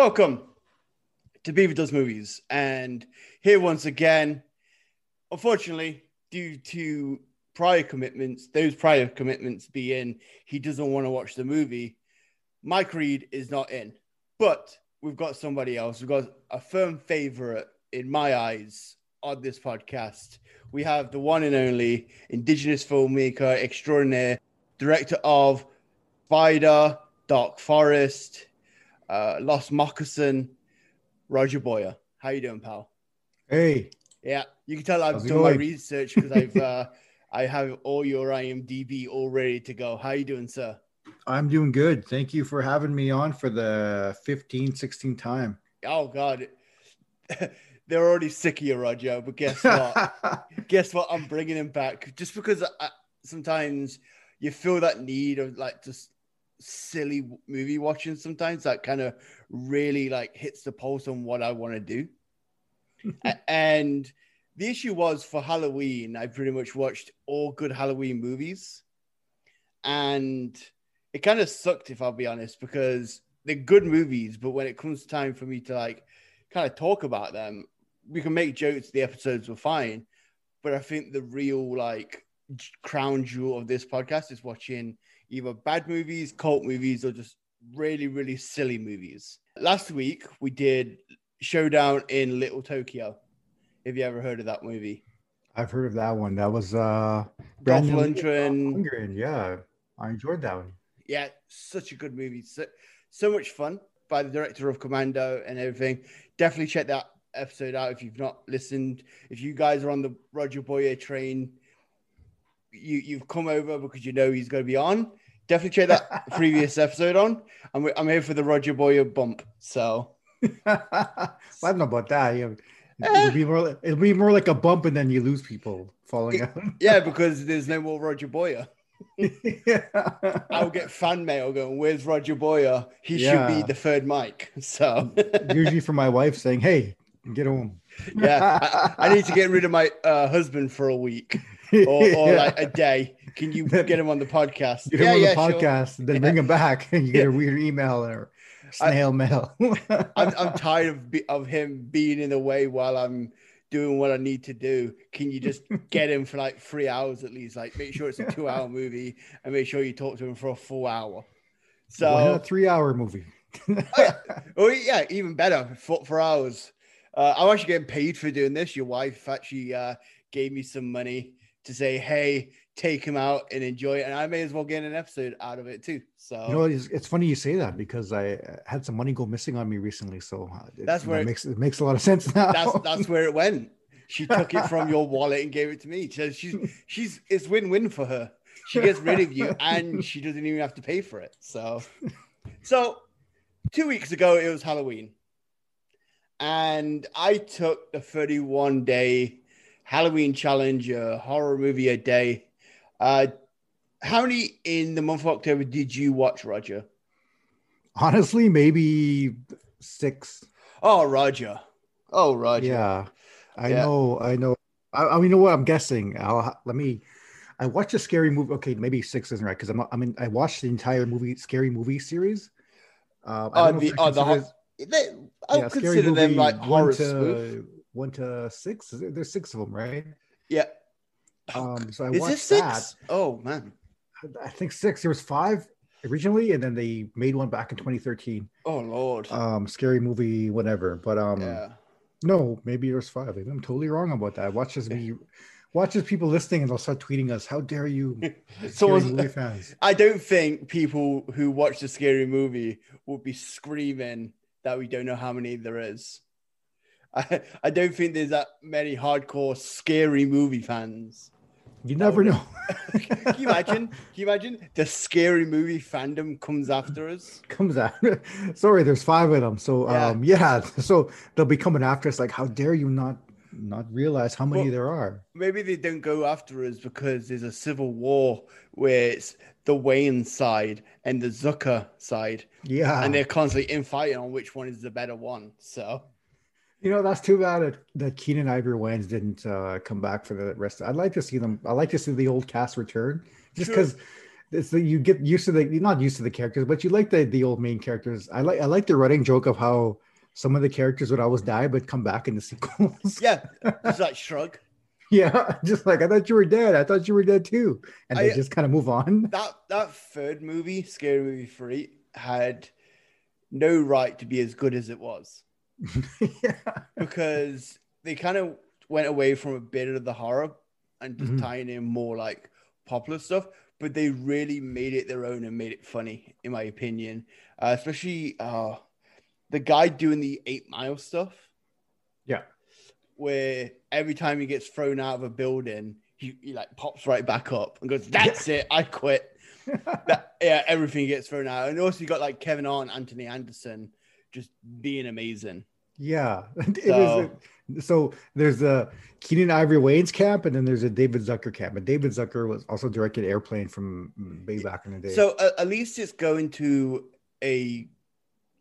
Welcome to Beaver Does Movies. And here once again, unfortunately, due to prior commitments, those prior commitments being he doesn't want to watch the movie, Mike Reed is not in. But we've got somebody else. We've got a firm favorite in my eyes on this podcast. We have the one and only Indigenous filmmaker extraordinaire, director of Spider, Dark Forest, uh, Lost Moccasin, Roger Boyer. How you doing, pal? Hey. Yeah, you can tell I've How's done my research because I've uh, I have all your IMDb all ready to go. How you doing, sir? I'm doing good. Thank you for having me on for the 15, 16 time. Oh God, they're already sick of you, Roger. But guess what? guess what? I'm bringing him back just because I, sometimes you feel that need of like just silly movie watching. Sometimes that kind of really like hits the pulse on what I want to do. And the issue was for Halloween, I pretty much watched all good Halloween movies, and it kind of sucked if I'll be honest because they're good movies, but when it comes time for me to like kind of talk about them, we can make jokes. The episodes were fine, but I think the real like crown jewel of this podcast is watching either bad movies, cult movies, or just really, really silly movies. Last week we did Showdown in Little Tokyo. Have you ever heard of that movie? I've heard of that one. That was uh Dolph Lundgren. Lundgren. Yeah, I enjoyed that one. Yeah, such a good movie. So, so much fun by the director of Commando and everything. Definitely check that episode out if you've not listened. If you guys are on the Roger Boyer train, you you've come over because you know he's going to be on. Definitely check that previous episode on. I'm I'm here for the Roger Boyer bump. So I don't know about that. Yeah. Eh. It'll be more. It'll be more like a bump, and then you lose people falling out. yeah, because there's no more Roger Boyer. yeah. I'll get fan mail going. Where's Roger Boyer? He should be the third mic. So Usually for my wife saying, "Hey, get home." yeah, I, I need to get rid of my uh, husband for a week or, or Yeah. like a day. Can you get him on the podcast? Get yeah, him on yeah, the sure. podcast, and then bring him back, and you get a weird email or snail mail. I'm, I'm tired of be, of him being in the way while I'm doing what I need to do. Can you just get him for like three hours at least? Like make sure it's a two hour movie and make sure you talk to him for a full hour. So a three-hour movie? Oh yeah, even better. Four, four hours. Uh, I'm actually getting paid for doing this. Your wife actually uh, gave me some money to say, "Hey, take him out and enjoy it," and I may as well get an episode out of it too. So You know, it's, it's funny you say that because I had some money go missing on me recently. So uh, it, That's know, where it makes it makes a lot of sense now. that's that's where it went. She took it from your wallet and gave it to me. So she's she's it's win-win for her. She gets rid of you and she doesn't even have to pay for it. So so two weeks ago it was Halloween. And I took the 31 day Halloween challenge, a horror movie a day. Uh how many in the month of October did you watch, Roger? Honestly, maybe six. Oh, Roger. Oh, Roger. Yeah, I Yeah. know. I know. I, I mean, you know what? I'm guessing. I'll let me. I watched a scary movie. Okay, maybe six isn't right because I'm. not- I mean, I watched the entire movie, scary movie series. Uh, I Oh, the, oh, the consider- they, I yeah, consider them like one to one to six. There's six of them, right? Yeah. Um, so I Is watched this six? that. Oh man. I think six. There was five originally, and then they made one back in 2013. Oh lord. Um, scary movie, whatever. But um, yeah. no, maybe there's five. I'm totally wrong about that. Watch as we watch as people listening, and they'll start tweeting us. How dare you, scary Someone's- movie fans? I don't think people who watch the scary movie will be screaming that we don't know how many there is. I, I don't think there's that many hardcore scary movie fans. You never know. Can you imagine? Can you imagine the scary movie fandom comes after us? Comes after. Sorry, there's five of them. So Yeah. um, yeah. So they'll be coming after us. Like, how dare you not not realize how many Well- there are. Maybe they don't go after us because there's a civil war where it's the Wayans side and the Zucker side, Yeah, and they're constantly infighting on which one is the better one. So you know that's too bad that, that Keenen Ivory Wayans didn't uh, come back for the rest. I'd like to see them. I like to see the old cast return, just Sure. because it's the, you get used to the you're not used to the characters, but you like the the old main characters. I like I like the running joke of how some of the characters would always die but come back in the sequels. yeah, just like shrug. yeah, just like I thought you were dead. I thought you were dead too, and they I- just kind of move on. That that third movie, Scary Movie Three, had no right to be as good as it was. yeah, because they kind of went away from a bit of the horror and just Mhm. tying in more like popular stuff, but they really made it their own and made it funny, in my opinion. Uh, especially uh, the guy doing the Eight Mile stuff, yeah. where every time he gets thrown out of a building, he, he like pops right back up and goes, "That's it, I quit." That, yeah, everything gets thrown out, and also you got like Kevin Hart and Anthony Anderson just being amazing. Yeah, it So- is. So there's a Keenen Ivory Wayans camp, and then there's a David Zucker camp. And David Zucker was also directed Airplane from way back in the day. So uh, at least it's going to a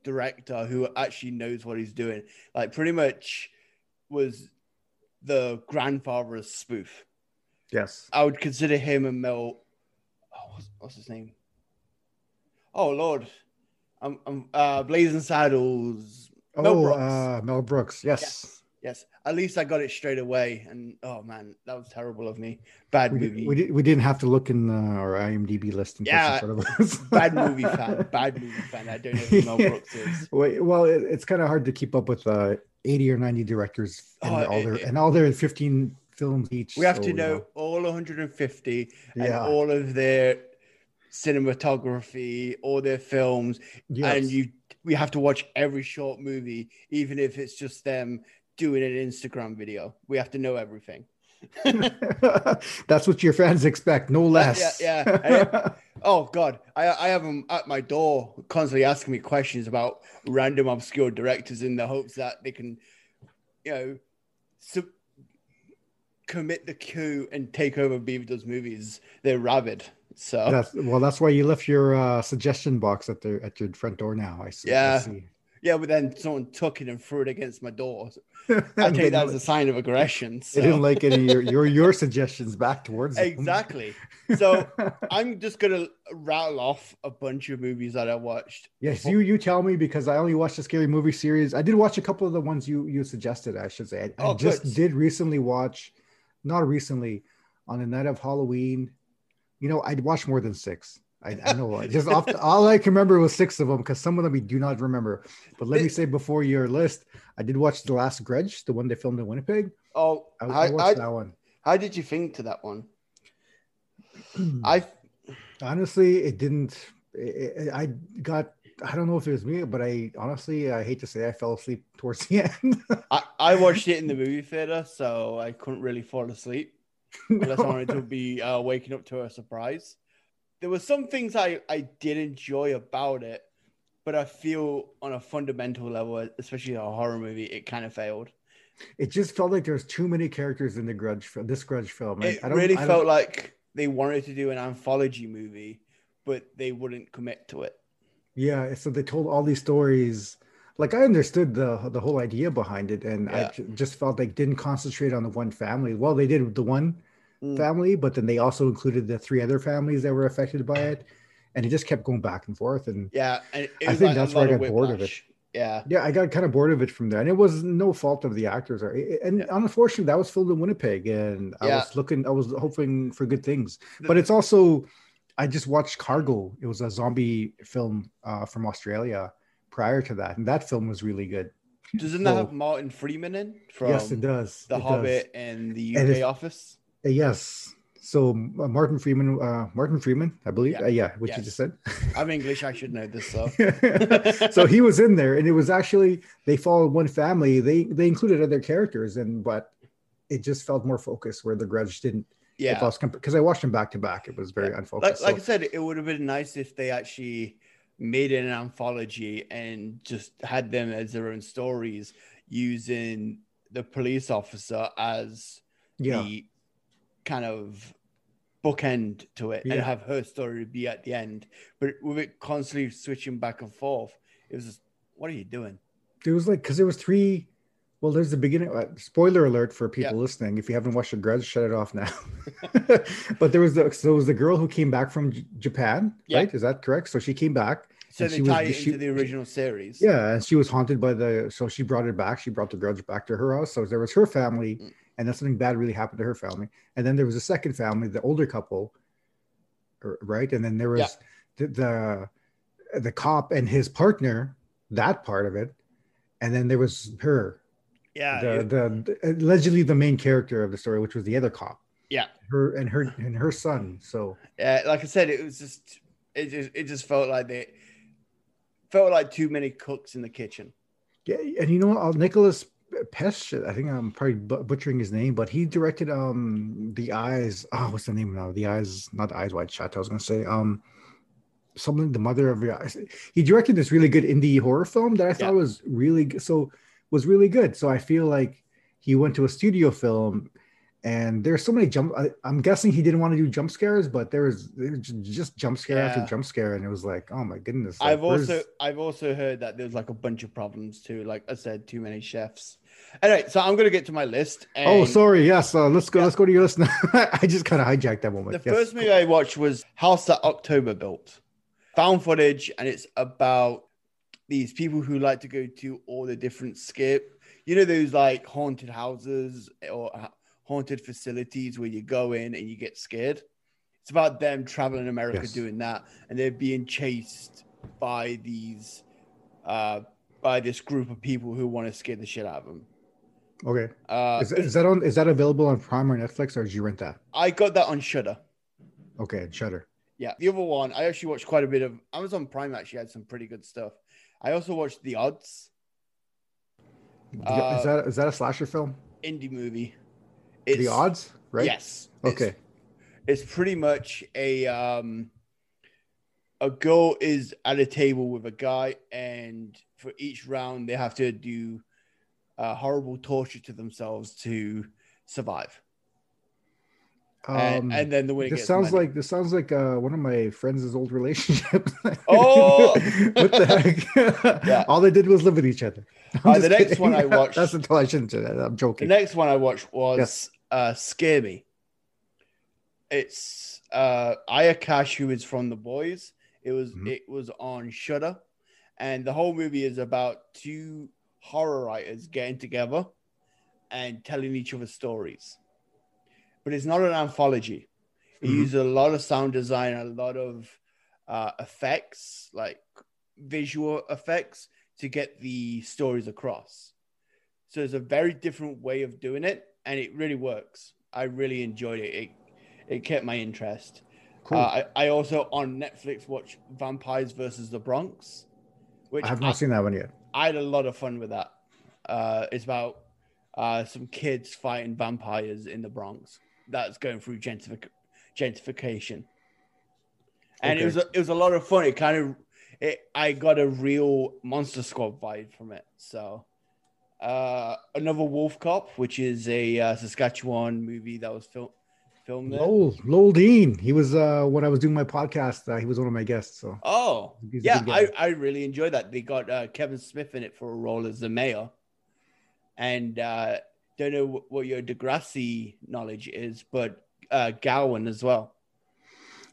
director who actually knows what he's doing. Like pretty much was the grandfather of spoof. yes, I would consider him and Mel. Oh, what's, what's his name? Oh Lord, I'm, I'm uh, Blazing Saddles. Mel oh, Brooks. uh, Mel Brooks. Yes, Yes, at least I got it straight away. And oh man, that was terrible of me. Bad we, movie. we, did, we didn't have to look in uh, our IMDb list. And Yeah, sort of. Bad movie fan. Bad movie fan. I don't know who Mel Brooks is. Wait, well, it, it's kind of hard to keep up with uh, 80 or 90 directors and Oh, all their it- and all their 15 films each. We have so, to you know all 150 and Yeah. all of their cinematography, all their films, Yes. and you we have to watch every short movie, even if it's just them doing an Instagram video. We have to know everything. That's what your fans expect, no less. yeah, yeah. Oh God, I I have them at my door constantly asking me questions about random obscure directors in the hopes that they can, you know, sub- commit the coup and take over Beaver Does movies. They're rabid. So That's well. That's why you left your uh, suggestion box at the at your front door now. I see. I Yeah. see. yeah, but then someone took it and threw it against my door. I take that as didn't- a sign of aggression. They didn't like any your your, your suggestions back towards them. Exactly. So I'm just gonna rattle off a bunch of movies that I watched. yes, you you tell me because I only watched the scary movie series. I did watch a couple of the ones you you suggested. I should say. I, I Oh, just good. did recently watch, not recently, on the night of Halloween. You know, I'd watched more than six. I, I know. just off the, all I can remember was six of them because some of them we do not remember. But let me say before your list, I did watch the last Grudge, the one they filmed in Winnipeg. Oh, I, I watched how, that one. how did you think to that one? I honestly it didn't it, it- i got i don't know if it was me but i honestly i hate to say i fell asleep towards the end I, I watched it in the movie theater, so I couldn't really fall asleep unless I wanted to be uh, waking up to a surprise. There were some things I, I did enjoy about it, but I feel on a fundamental level, especially a horror movie, it kind of failed. it just felt like there's too many characters in the grudge film this grudge film It I don't- really felt like they wanted to do an anthology movie, but they wouldn't commit to it. yeah so they told all these stories like i understood the the whole idea behind it and i Yeah. ju- just felt like didn't concentrate on the one family well they did with the one Mm. family but then they also included the three other families that were affected by it and it just kept going back and forth and Yeah, and I think like that's where I got bored of it. Yeah, Yeah, I got kind of bored of it from there, and it was no fault of the actors. Or and Yeah. unfortunately, that was filmed in Winnipeg, and I Yeah. was looking, I was hoping for good things. But it's also, I just watched Cargo. It was a zombie film uh, from Australia prior to that, and that film was really good. doesn't that have Martin Freeman in from yes, it does. The It does. Hobbit and the And UK if- Office? Uh, Yes. So uh, Martin Freeman, uh, Martin Freeman, I believe. Yeah. Uh, yeah, what you just said. I'm English, I should know this. So so he was in there and it was actually they followed one family they they included other characters and but it just felt more focused where the grudge didn't yeah, because i watched them back to back it was very like, unfocused like I said, it would have been nice if they actually made an anthology and just had them as their own stories using the police officer as Yeah. the kind of bookend to it Yeah. and have her story be at the end. But with it constantly switching back and forth, it was just, what are you doing? It was like because there was three. Well, there's the beginning. Uh, spoiler alert for people Yeah. listening. If you haven't watched The Grudge, shut it off now. but there was the so it was the girl who came back from J- Japan, Yeah. right? Is that correct? So she came back. So And they she was- tie it she- into the original series. Yeah, and she was haunted by the. So she brought it back. She brought the grudge back to her house. So there was her family, Mm. and then something bad really happened to her family. And then there was a second family, the older couple, right? And then there was Yeah. the, the the cop and his partner. That part of it, and then there was her, Yeah. the, it- the the allegedly the main character of the story, which was the other cop. Yeah. her and her and her son. So yeah, like I said, it was just it just it just felt like they felt like too many cooks in the kitchen. Yeah, and you know what? Nicholas Pesh, I think I'm probably butchering his name, but he directed um the eyes. Oh, what's the name now? The eyes, not the eyes wide shut. I was gonna say um something. The mother of your eyes. He directed this really good indie horror film that I thought Yeah. was really so was really good. So I feel like he went to a studio film. And there's so many jump. I, I'm guessing he didn't want to do jump scares, but there was, there was just jump scare after jump scare, and it was like, oh my goodness! like, I've also where's- I've also heard that there's like a bunch of problems too. Like I said, too many chefs. Anyway, so I'm gonna get to my list. Oh, sorry. Yes, uh, let's go. Yeah. Let's go to your list now. I just kind of hijacked that moment. The Yes. first movie I watched was House That October Built. Found footage, and it's about these people who like to go to all the different skip. You know those like haunted houses or haunted facilities where you go in and you get scared. It's about them traveling America Yes. doing that, and they're being chased by these uh by this group of people who want to scare the shit out of them. Okay. Uh, Is, is that on? Is that available on Prime or Netflix, or did you rent that? I got that on Shudder. Okay, and Shudder. Yeah, the other one I actually watched quite a bit of. Amazon Prime actually had some pretty good stuff. I also watched The Odds Uh, is that is that a slasher film? indie movie. The odds, right? Yes. It's- Okay. It's, pretty much a um a girl is at a table with a guy, and for each round they have to do uh, horrible torture to themselves to survive. And, Um, and then the winner this sounds money. like this sounds like uh, one of my friends' old relationships. Oh! what the heck? Yeah. All they did was live with each other. Uh, the next kidding. one I watched- That's the I shouldn't say that. I'm joking. The next one I watched was Yes. uh, Scare Me. It's uh, Aya Cash, who is from The Boys. It was Mhm. it was on Shudder, and the whole movie is about two horror writers getting together and telling each other stories. But it's not an anthology. It Mhm. uses a lot of sound design, a lot of uh, effects, like visual effects, to get the stories across. So it's a very different way of doing it, and it really works. I really enjoyed it. It, it kept my interest. Cool. Uh, I, I also on Netflix watched Vampires versus the Bronx, which I have I, not seen that one yet. I had a lot of fun with that. Uh, it's about uh, some kids fighting vampires in the Bronx. That's going through gentrific- gentrification, and it was a, it was a lot of fun. It kind of it, I got a real Monster Squad vibe from it. So uh, another Wolf Cop, which is a uh, Saskatchewan movie that was fil- filmed there. Lowell, Lowell Dean. He was uh when I was doing my podcast. Uh, he was one of my guests. So Oh, He's yeah, I. I really enjoyed that. They got uh, Kevin Smith in it for a role as the mayor. And uh, don't know what your Degrassi knowledge is, but uh, Gowan as well.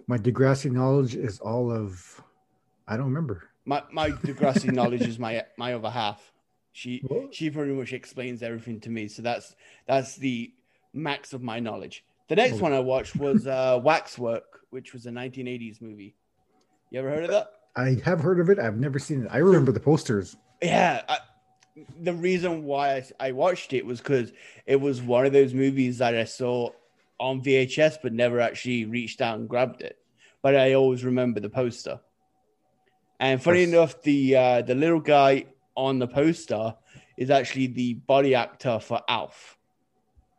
my Degrassi knowledge is all of. I don't remember. My my Degrassi knowledge is my my other half. She What? she pretty much explains everything to me. So that's that's the max of my knowledge. The next Oh. one I watched was uh, Waxwork, which was a 1980s movie. You ever heard of that? I have heard of it. I've never seen it. I remember the posters. yeah I, the reason why I, I watched it was because it was one of those movies that i saw on vhs but never actually reached out and grabbed it but i always remember the poster and funny Yes. enough the uh, the little guy on the poster is actually the body actor for alf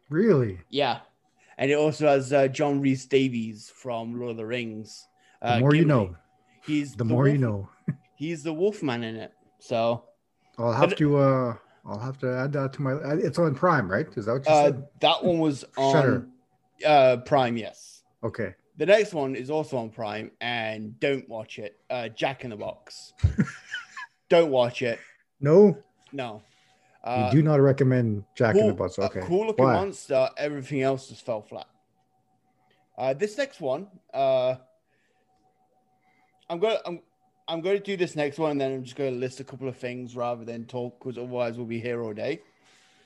Really? yeah and it also has uh, john rhys davies from lord of the rings The uh, more you know. he's The more you know. he's the wolfman in it so I'll have But- to. uh I'll have to add that to my. uh, It's on Prime, right? Is that what you Uh, said? that one was on Shudder. uh, Prime, yes. Okay. The next one is also on Prime, and don't watch it. Uh, Jack in the Box. don't watch it. No, No. you Uh, do not recommend Jack in the Box. Okay. cool looking Why? monster. Everything else just fell flat. Uh, this next one, uh, I'm gonna I'm I'm going to do this next one, and then I'm just going to list a couple of things rather than talk, because otherwise we'll be here all day.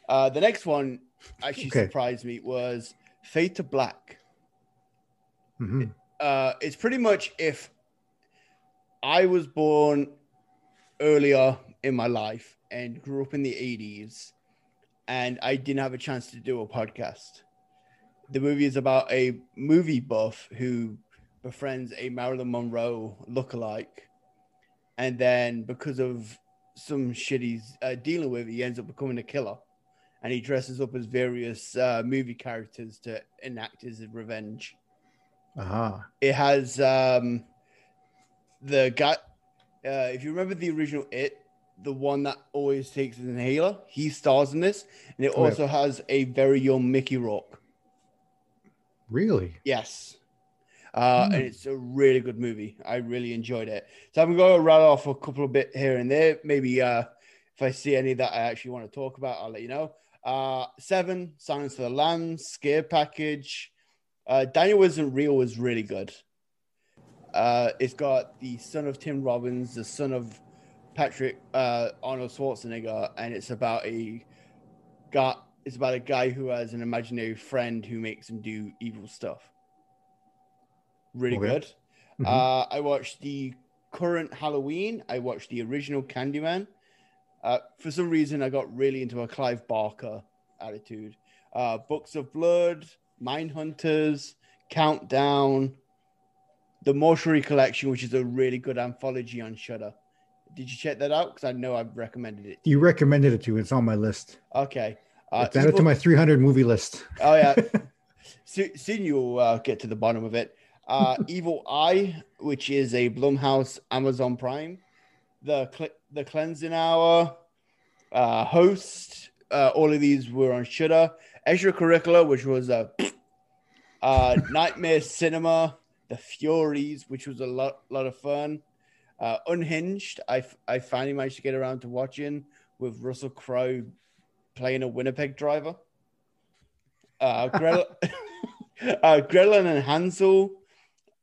Uh, the next one actually Okay. surprised me was Fade to Black. Mhm. uh, it's pretty much if I was born earlier in my life and grew up in the 80s and I didn't have a chance to do a podcast. The movie is about a movie buff who befriends a Marilyn Monroe lookalike. And then, because of some shit he's uh, dealing with, he ends up becoming a killer. And he dresses up as various uh, movie characters to enact his revenge Aha. it has um the guy uh if you remember the original it the one that always takes an inhaler he stars in this and it Oh, yeah. also has a very young mickey rourke Really? yes uh Hmm. and it's a really good movie. I really enjoyed it. So i'm going to rattle off a couple of bit here and there. Maybe uh if i see any that i actually want to talk about i'll let you know. Uh seven silence of the lambs scare package. Uh daniel isn't real was really good. Uh it's got the son of tim robbins the son of patrick uh arnold schwarzenegger and it's about a got it's about a guy who has an imaginary friend who makes him do evil stuff really Okay. good Mhm. uh, I watched the current Halloween. I watched the original Candyman. Uh, for some reason, I got really into a Clive Barker attitude. Uh, Books of Blood, Mindhunters, Countdown, the Mortuary Collection, which is a really good anthology on Shudder. Did you check that out? Because I know I've recommended it. You recommended it to. It's on my list. Okay. Uh, it's added to my 300 movie list. Oh yeah. so, soon you'll uh, get to the bottom of it. Uh, Evil Eye, which is a Blumhouse Amazon Prime. The Cle- the Cleansing Hour, uh, Host. Uh, all of these were on Shudder. Extracurricular, which was a uh, Nightmare Cinema. The Furies, which was a lot lot of fun. Uh, Unhinged, I, I finally managed to get around to watching with Russell Crowe playing a Winnipeg driver. Uh, Grel- uh, and Hansel,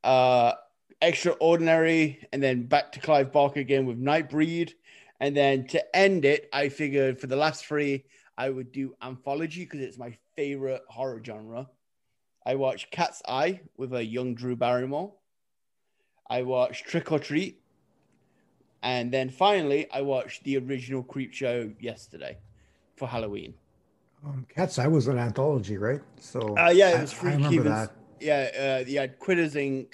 uh, Extraordinary, and then back to Clive Barker again with Nightbreed. And then to end it, I figured for the last three, I would do anthology because it's my favorite horror genre. I watched Cat's Eye with a young Drew Barrymore. I watched Trick or Treat. And then finally, I watched the original Creep Show yesterday for Halloween. Um, Cat's Eye was an anthology, right? So Uh, yeah, it I- was I, Free remember Kevens. Yeah, uh, you had Quitters Inc.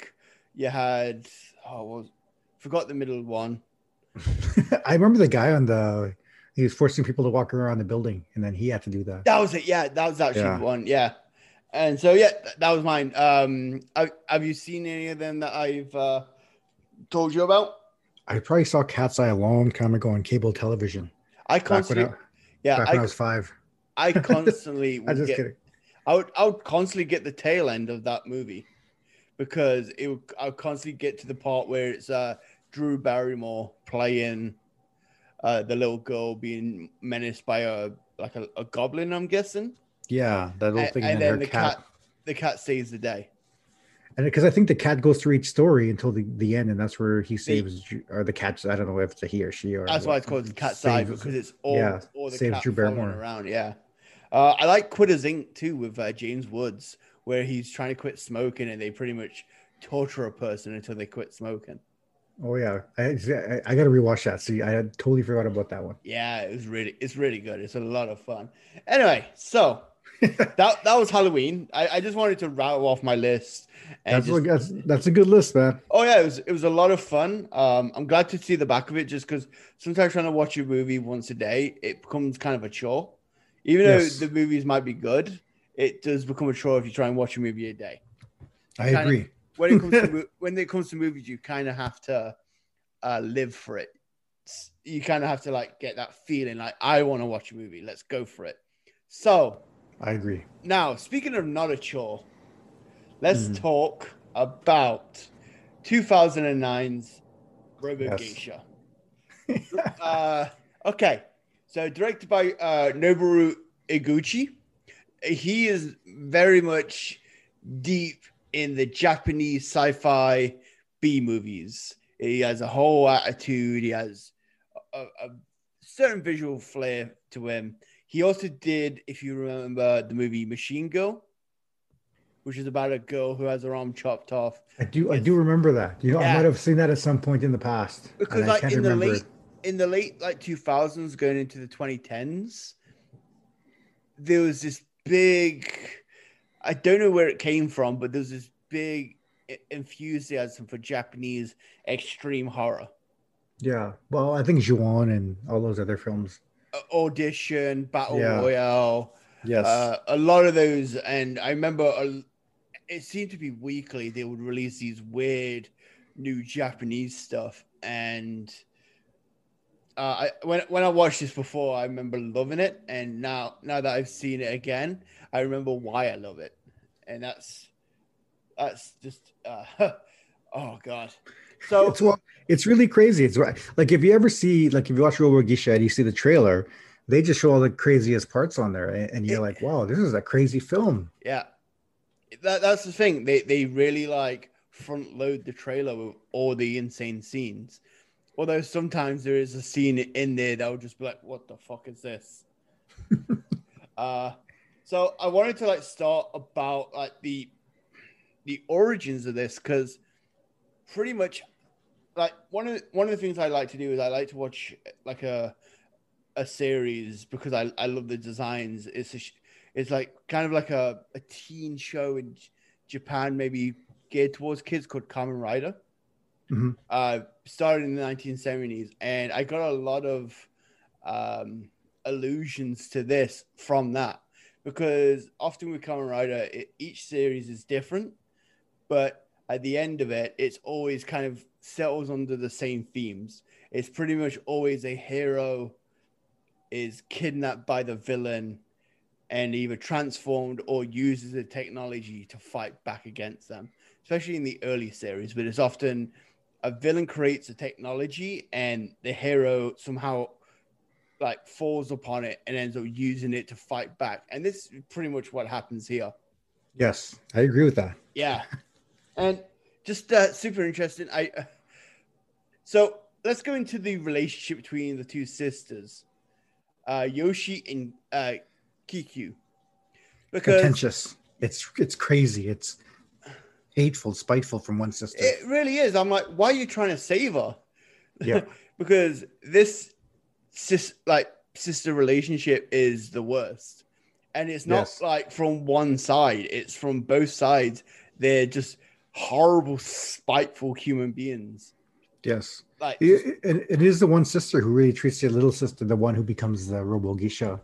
You had oh, what was forgot the middle one. I remember the guy on the. He was forcing people to walk around the building, and then he had to do that. That was it. Yeah, that was actually Yeah. the one. Yeah, and so yeah, th- that was mine. Um, I, have you seen any of them that I've uh, told you about? I probably saw Cat's Eye a long time ago on cable television. I Back when constantly, I, yeah, back when I I, was five. I constantly I'm just get, kidding. I would, I would constantly get the tail end of that movie because it would, I would constantly get to the part where it's uh, Drew Barrymore playing uh, the little girl being menaced by a like a, a goblin. I'm guessing, Yeah, that little thing. and And, then her the cat. cat, the cat saves the day. And because I think the cat goes through each story until the, the end, and that's where he saves Ju- or the cat. I don't know if it's a he or she or. That's why it's called the cat saves- because it's all, yeah, all the saves cat Drew Barrymore. around. Yeah, uh, I like Quitters Inc. too with uh, James Woods, where he's trying to quit smoking and they pretty much torture a person until they quit smoking. Oh yeah, I, I, I got to rewatch that. See, I had totally forgot about that one. Yeah, it was really, it's really good. It's a lot of fun. Anyway, so that that was Halloween. I, I just wanted to rattle off my list. And That's, just- what- that's that's a good list, man. Oh yeah, it was it was a lot of fun. Um, I'm glad to see the back of it, just because sometimes trying to watch a movie once a day, it becomes kind of a chore. Even Yes. though the movies might be good, it does become a chore if you try and watch a movie a day. I Kinda- agree. When it comes to when it comes to movies, you kind of have to uh, live for it. you kind of have to like get that feeling like I want to watch a movie. Let's go for it. So I agree. now, speaking of not a chore, let's Mhm. talk about 2009's Robo Yes. Geisha. uh, okay, so directed by uh, Noboru Iguchi. He is very much deep in the Japanese sci-fi B movies. He has a whole attitude. He has a, a certain visual flair to him. He also did, if you remember, the movie Machine Girl, which is about a girl who has her arm chopped off I do. I do remember that. You know, Yeah. I might have seen that at some point in the past. because I like can't in the remember late in the late like 2000s going into the 2010s there was this big i don't know where it came from but there's this big enthusiasm for japanese extreme horror Yeah. Well, I think Juon and all those other films. Audition battle Yeah. royale Yes. uh, a lot of those and i remember a, it seemed to be weekly they would release these weird new japanese stuff and uh, I, when, when i watched this before i remember loving it and now now that i've seen it again i remember why i love it and that's that's just uh, oh god so it's well, it's really crazy. It's right. Like if you ever see, like if you watch Robo Geisha and you see the trailer, they just show all the craziest parts on there, and, and you're like, wow, this is a crazy film. Yeah, that that's the thing. They they really like front load the trailer with all the insane scenes. Although sometimes there is a scene in there that will just be like, "What the fuck is this?" uh, so I wanted to like start about like the the origins of this because pretty much like one of the, one of the things I like to do is I like to watch like a a series because I I love the designs. It's a, it's like kind of like a, a teen show in J- Japan, maybe geared towards kids called Kamen Rider. Mhm. Uh, started in the 1970s, and I got a lot of um, allusions to this from that because often with Kamen Rider, it, each series is different, but at the end of it, it's always kind of settles under the same themes. It's pretty much always a hero is kidnapped by the villain and either transformed or uses the technology to fight back against them, especially in the early series. But it's often a villain creates a technology and the hero somehow like falls upon it and ends up using it to fight back. And this is pretty much what happens here. Yes, I agree with that. Yeah, and just uh, super interesting. I uh, so let's go into the relationship between the two sisters, uh, Yoshi and uh, Kiku, because Contentious. It's it's crazy. It's hateful, spiteful from one sister. it really is. I'm like, why are you trying to save her? Yeah. because this sis like sister relationship is the worst, and it's not Yes. like from one side; it's from both sides. They're just horrible, spiteful human beings. yes. Like, It, it, it is the one sister who really treats the little sister, the one who becomes the Robo Geisha.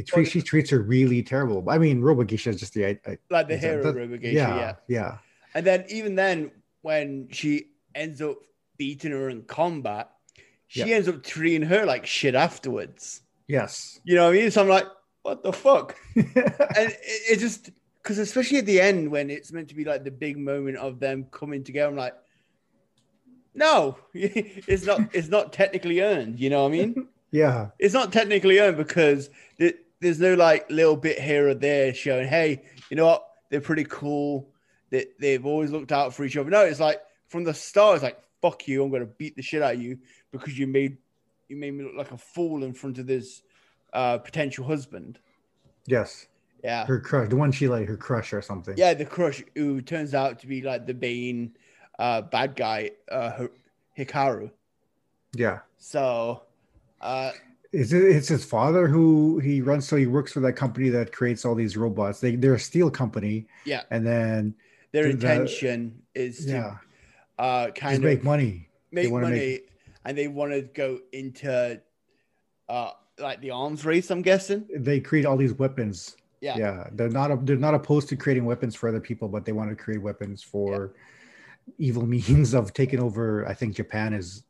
It Well, treats, she treats her really terrible. I mean, Robo Geisha is just the I, I, like the hero that- Robogeisha, yeah, yeah. yeah, And then even then, when she ends up beating her in combat, she Yeah. ends up treating her like shit afterwards. yes. You know what I mean? So I'm like, what the fuck? and it, it just because especially at the end when it's meant to be like the big moment of them coming together, I'm like, no, it's not. It's not technically earned. You know what I mean? yeah, it's not technically earned because there's no like little bit here or there showing, hey, you know what? They're pretty cool. They, they've always looked out for each other. No, it's like from the start, it's like, fuck you, I'm gonna beat the shit out of you because you made you made me look like a fool in front of this uh potential husband. yes. Yeah. Her crush, the one she like, her crush or something. Yeah, the crush who turns out to be like the Bane uh bad guy, uh Hikaru. yeah. So uh Is it? It's his father who he runs. So he works for that company that creates all these robots. They they're a steel company, yeah, and then their The- intention is to yeah, uh just kind of make money. make money make- and they want to go into uh like the arms race i'm guessing They create all these weapons. yeah yeah they're not they're not opposed to creating weapons for other people but they want to create weapons for evil means of taking over i think japan is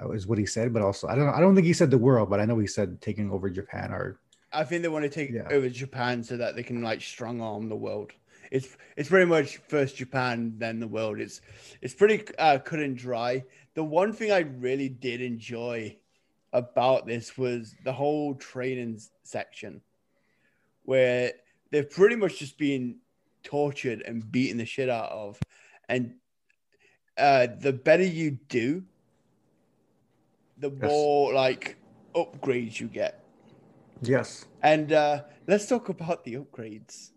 uh, is what he said. But also, I don't I don't think he said the world, but I know he said taking over Japan or I think they want to take Yeah. over Japan so that they can like strong arm the world. It's it's pretty much first Japan, then the world. It's it's pretty uh, cut and dry. The one thing I really did enjoy about this was the whole training section, where they've pretty much just been tortured and beaten the shit out of, and uh, the better you do, the Yes. more like upgrades you get. yes. And uh, let's talk about the upgrades.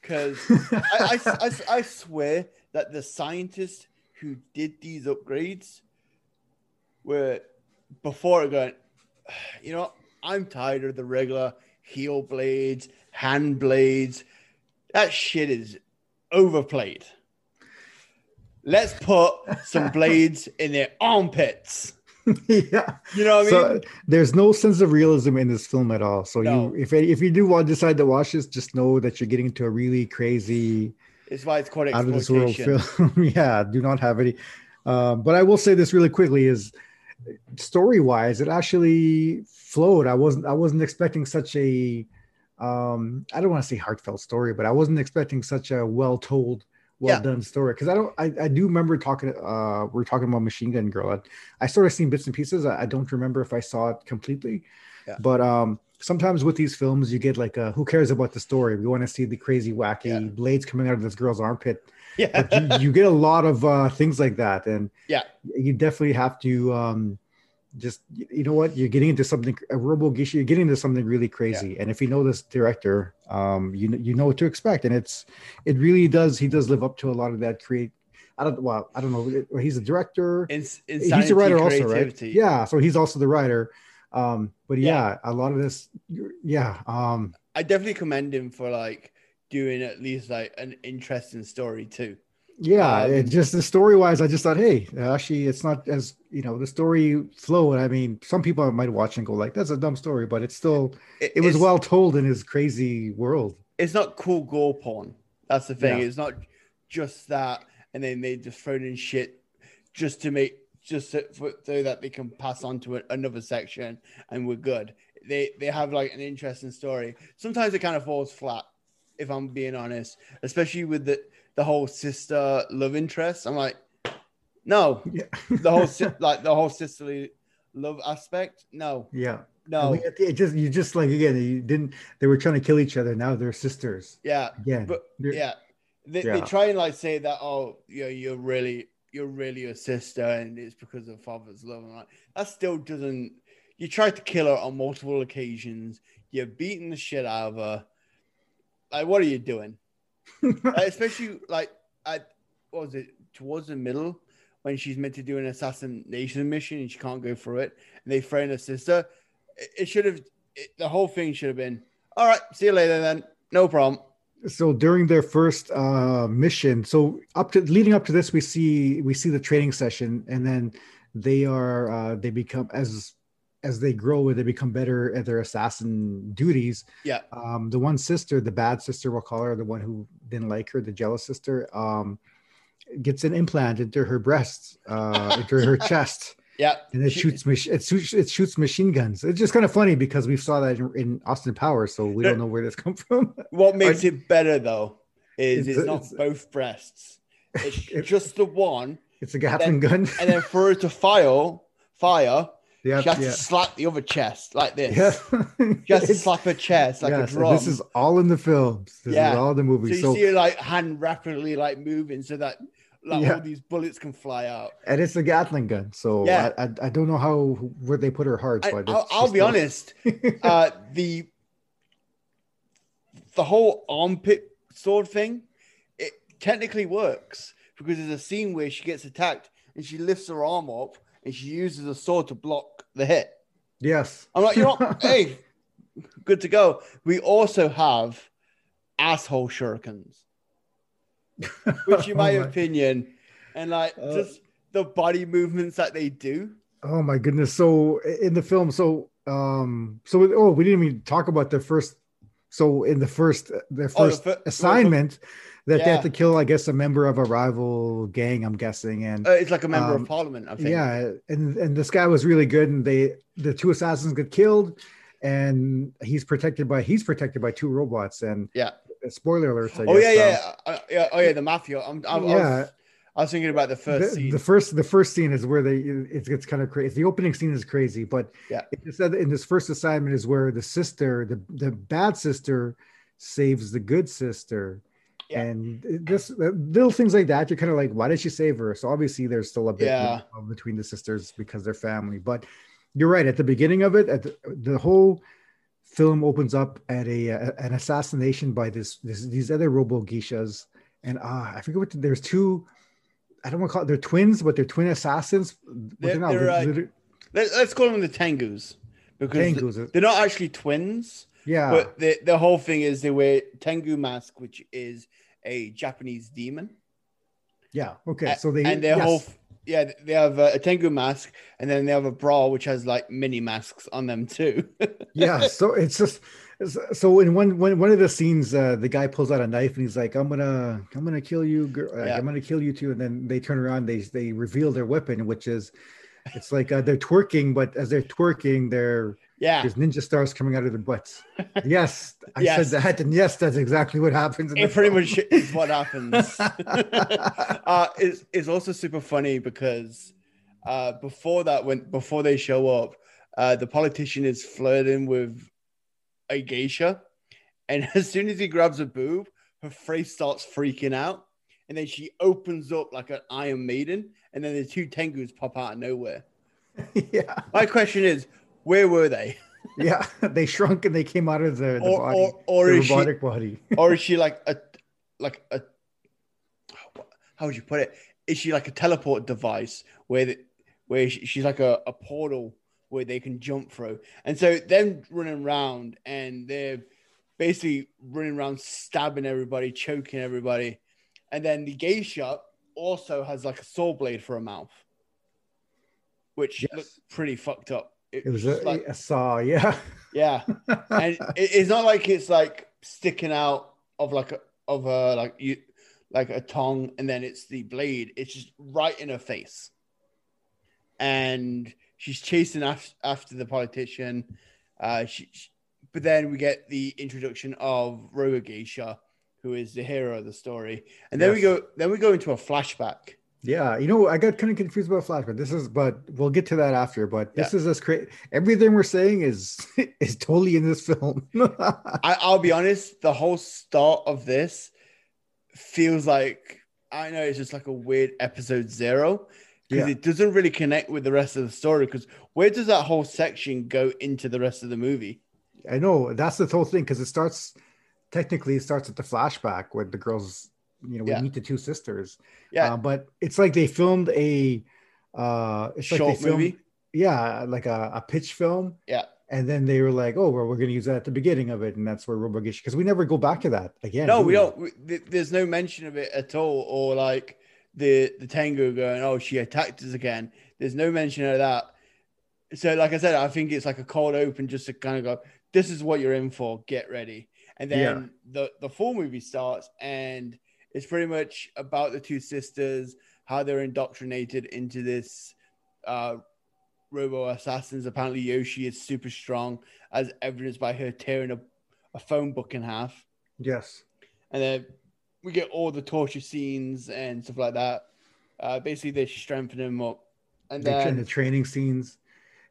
Because I, I, I, I swear that the scientists who did these upgrades were before going, you know, I'm tired of the regular heel blades, hand blades. That shit is overplayed. Let's put some blades in their armpits. yeah. You know what I So mean? there's no sense of realism in this film at all. So No. you, if if you do want to decide to watch this, just know that you're getting into a really crazy, It's why it's called out of this world film. yeah, do not have any. Um, but I will say this really quickly: is story wise, it actually flowed. I wasn't I wasn't expecting such a um, I don't want to say heartfelt story, but I wasn't expecting such a well told, well Yeah. done story. Because I don't I, I do remember talking uh we are talking about Machine Gun Girl. I, I sort of seen bits and pieces. I, I don't remember if I saw it completely. Yeah. But um sometimes with these films you get like a who cares about the story? We want to see the crazy wacky Yeah. blades coming out of this girl's armpit Yeah. you, you get a lot of uh, things like that, and Yeah. you definitely have to um, just you know what you're getting into something a Robo Geisha, you're getting into something really crazy, and if you know this director, um, you you know what to expect, and it's it really does he does live up to a lot of that create. I don't well I don't know he's a director, In, he's a writer also, right? Yeah, so he's also the writer. Um, but Yeah. yeah, a lot of this, yeah, um, I definitely commend him for like doing at least like an interesting story too. Yeah Um, it just the story wise i just thought hey actually it's not as you know the story flow and i mean some people might watch and go like that's a dumb story but it's still it was it's- well told in his crazy world It's not cool gore porn. That's the thing. Yeah. It's not just that, and then they just throw in shit just to make just so, so that they can pass on to another section and we're good. They they have like an interesting story. Sometimes it kind of falls flat, if I'm being honest, especially with the the whole sister love interest. I'm like, no, yeah the whole si- like the whole sisterly love aspect. No, yeah no, I mean, it, just you just like again you didn't they were trying to kill each other now they're sisters yeah. again But yeah, they, they try and like say that oh, you know, you're really you're really a sister, and it's because of father's love. And like that still doesn't. You tried to kill her on multiple occasions. You're beating the shit out of her. Like, what are you doing? Especially like at what was it towards the middle when she's meant to do an assassination mission and she can't go through it, and they in her sister. It, it should have. It, the whole thing should have been. All right, see you later then. No problem. so during their first uh mission so up to leading up to this we see we see the training session and then they are uh they become as as they grow where they become better at their assassin duties Yeah. um the one sister the bad sister we'll call her the one who didn't like her the jealous sister um gets an implant into her breast uh into her chest Yeah. and it She- shoots it shoots it shoots machine guns it's just kind of funny because we saw that in, in austin powers so we don't know where this come from What makes it better though is It's- it's, not it's- both breasts. It's It- just the one, it's a gatling gun and then for her to fire, fire, yeah she has yeah to slap the other chest like this. Yeah. She has to slap her chest like yeah, a so drum. this is all in the films. This Yeah. is all the so movie. you So, see her like hand rapidly like moving so that like Yeah. all these bullets can fly out. and it's a Gatling gun. So Yeah. I, I, I don't know how where they put her heart, I, but I'll, I'll be honest. uh, the the whole armpit sword thing, it technically works because there's a scene where she gets attacked and she lifts her arm up and she uses a sword to block the hit. yes. I'm like, you know, hey, good to go. We also have asshole shurikens, which, in my oh, my, opinion, and like Uh, just the body movements that they do. oh my goodness. So in the film, so um, so oh, we didn't even talk about the first So in the first the Oh, the first assignment, that they have to kill, I guess, a member of a rival gang. I'm guessing, and Uh, it's like a member Um, of parliament, I think. yeah, and and this guy was really good, and they the two assassins get killed, and he's protected by he's protected by two robots, and Yeah. spoiler alerts. I Oh guess, yeah, um, yeah, uh, yeah. Oh yeah, the mafia. I'm, I'm, I, Yeah. I was thinking about the first the, scene. the first the first scene is where they it gets kind of crazy. The opening scene is crazy, but Yeah. in this first assignment is where the sister, the the bad sister, saves the good sister. Yeah. And this little things like that, you're kind of like, why did she save her? So obviously, there's still a bit Yeah. of- between the sisters because they're family. But you're right. At the beginning of it, at the, the whole film opens up at a, a- an assassination by this, this these other robo geishas, and ah, I forget what the- there's two. I don't want to call it they're twins, but they're twin assassins. They're- now? they're, uh, They're- Let, us call them the Tengus because Tengus. they're not actually twins, yeah, but the the whole thing is they wear Tengu mask, which is a Japanese demon. yeah. Okay, so they and their yes. whole yeah they have a, a Tengu mask, and then they have a bra which has like mini masks on them too. yeah so it's just so in one one, one of the scenes uh the guy pulls out a knife and he's like i'm gonna i'm gonna kill you girl. Yeah. i'm gonna kill you too and then they turn around they they reveal their weapon which is it's like uh, they're twerking but as they're twerking they're yeah, there's ninja stars coming out of their butts yes i Yes. said that and yes that's exactly what happens it pretty film. much is what happens. uh, it's, it's also super funny because uh, before that, when before they show up, uh, the politician is flirting with a geisha, and as soon as he grabs a boob, her face starts freaking out, and then she opens up like an Iron Maiden, and then the two Tengus pop out of nowhere. yeah. My question is, where were they, yeah they shrunk and they came out of the, the or body or, or the is she robotic body. or is she like a like a how would you put it? Is she like a teleport device where the, where she, she's like a, a portal where they can jump through. And so them running around and they're basically running around stabbing everybody choking everybody. And then the geisha also has like a saw blade for a mouth which Yes. looked pretty fucked up. It was a, like a saw yeah. Yeah. And it, it's not like it's like sticking out of like a of a like you like a tongue and then it's the blade. It's just right in her face. And she's chasing after, after the politician uh she, she- but then we get the introduction of Robo Geisha who is the hero of the story and then we go then we go into a flashback Yeah, you know, I got kind of confused about Flashback. This is, but we'll get to that after. But this Yeah. is as great. Everything we're saying is is totally in this film. I, I'll be honest, the whole start of this feels like I know it's just like a weird episode zero because Yeah. it doesn't really connect with the rest of the story. Because where does that whole section go into the rest of the movie? I know that's the whole thing because it starts technically it starts at the flashback where the girls, you know, we Yeah. meet the two sisters. Yeah, Uh, but it's like they filmed a, uh, it's like short they filmed, movie. yeah, like a, a pitch film. Yeah. And then they were like, "Oh, well, we're going to use that at the beginning of it, and that's where Robogish." Because we never go back to that again. No, do we don't. We, there's no mention of it at all, or like the the Tengu going, "Oh, she attacked us again." There's no mention of that. So, like I said, I think it's like a cold open, just to kind of go, "This is what you're in for. Get ready." And then Yeah. the the full movie starts, and it's pretty much about the two sisters, how they're indoctrinated into this uh, robo assassins. Apparently, Yoshi is super strong, as evidenced by her tearing a, a phone book in half Yes. and then we get all the torture scenes and stuff like that. Uh, basically, they strengthen him up, and The, then the training scenes.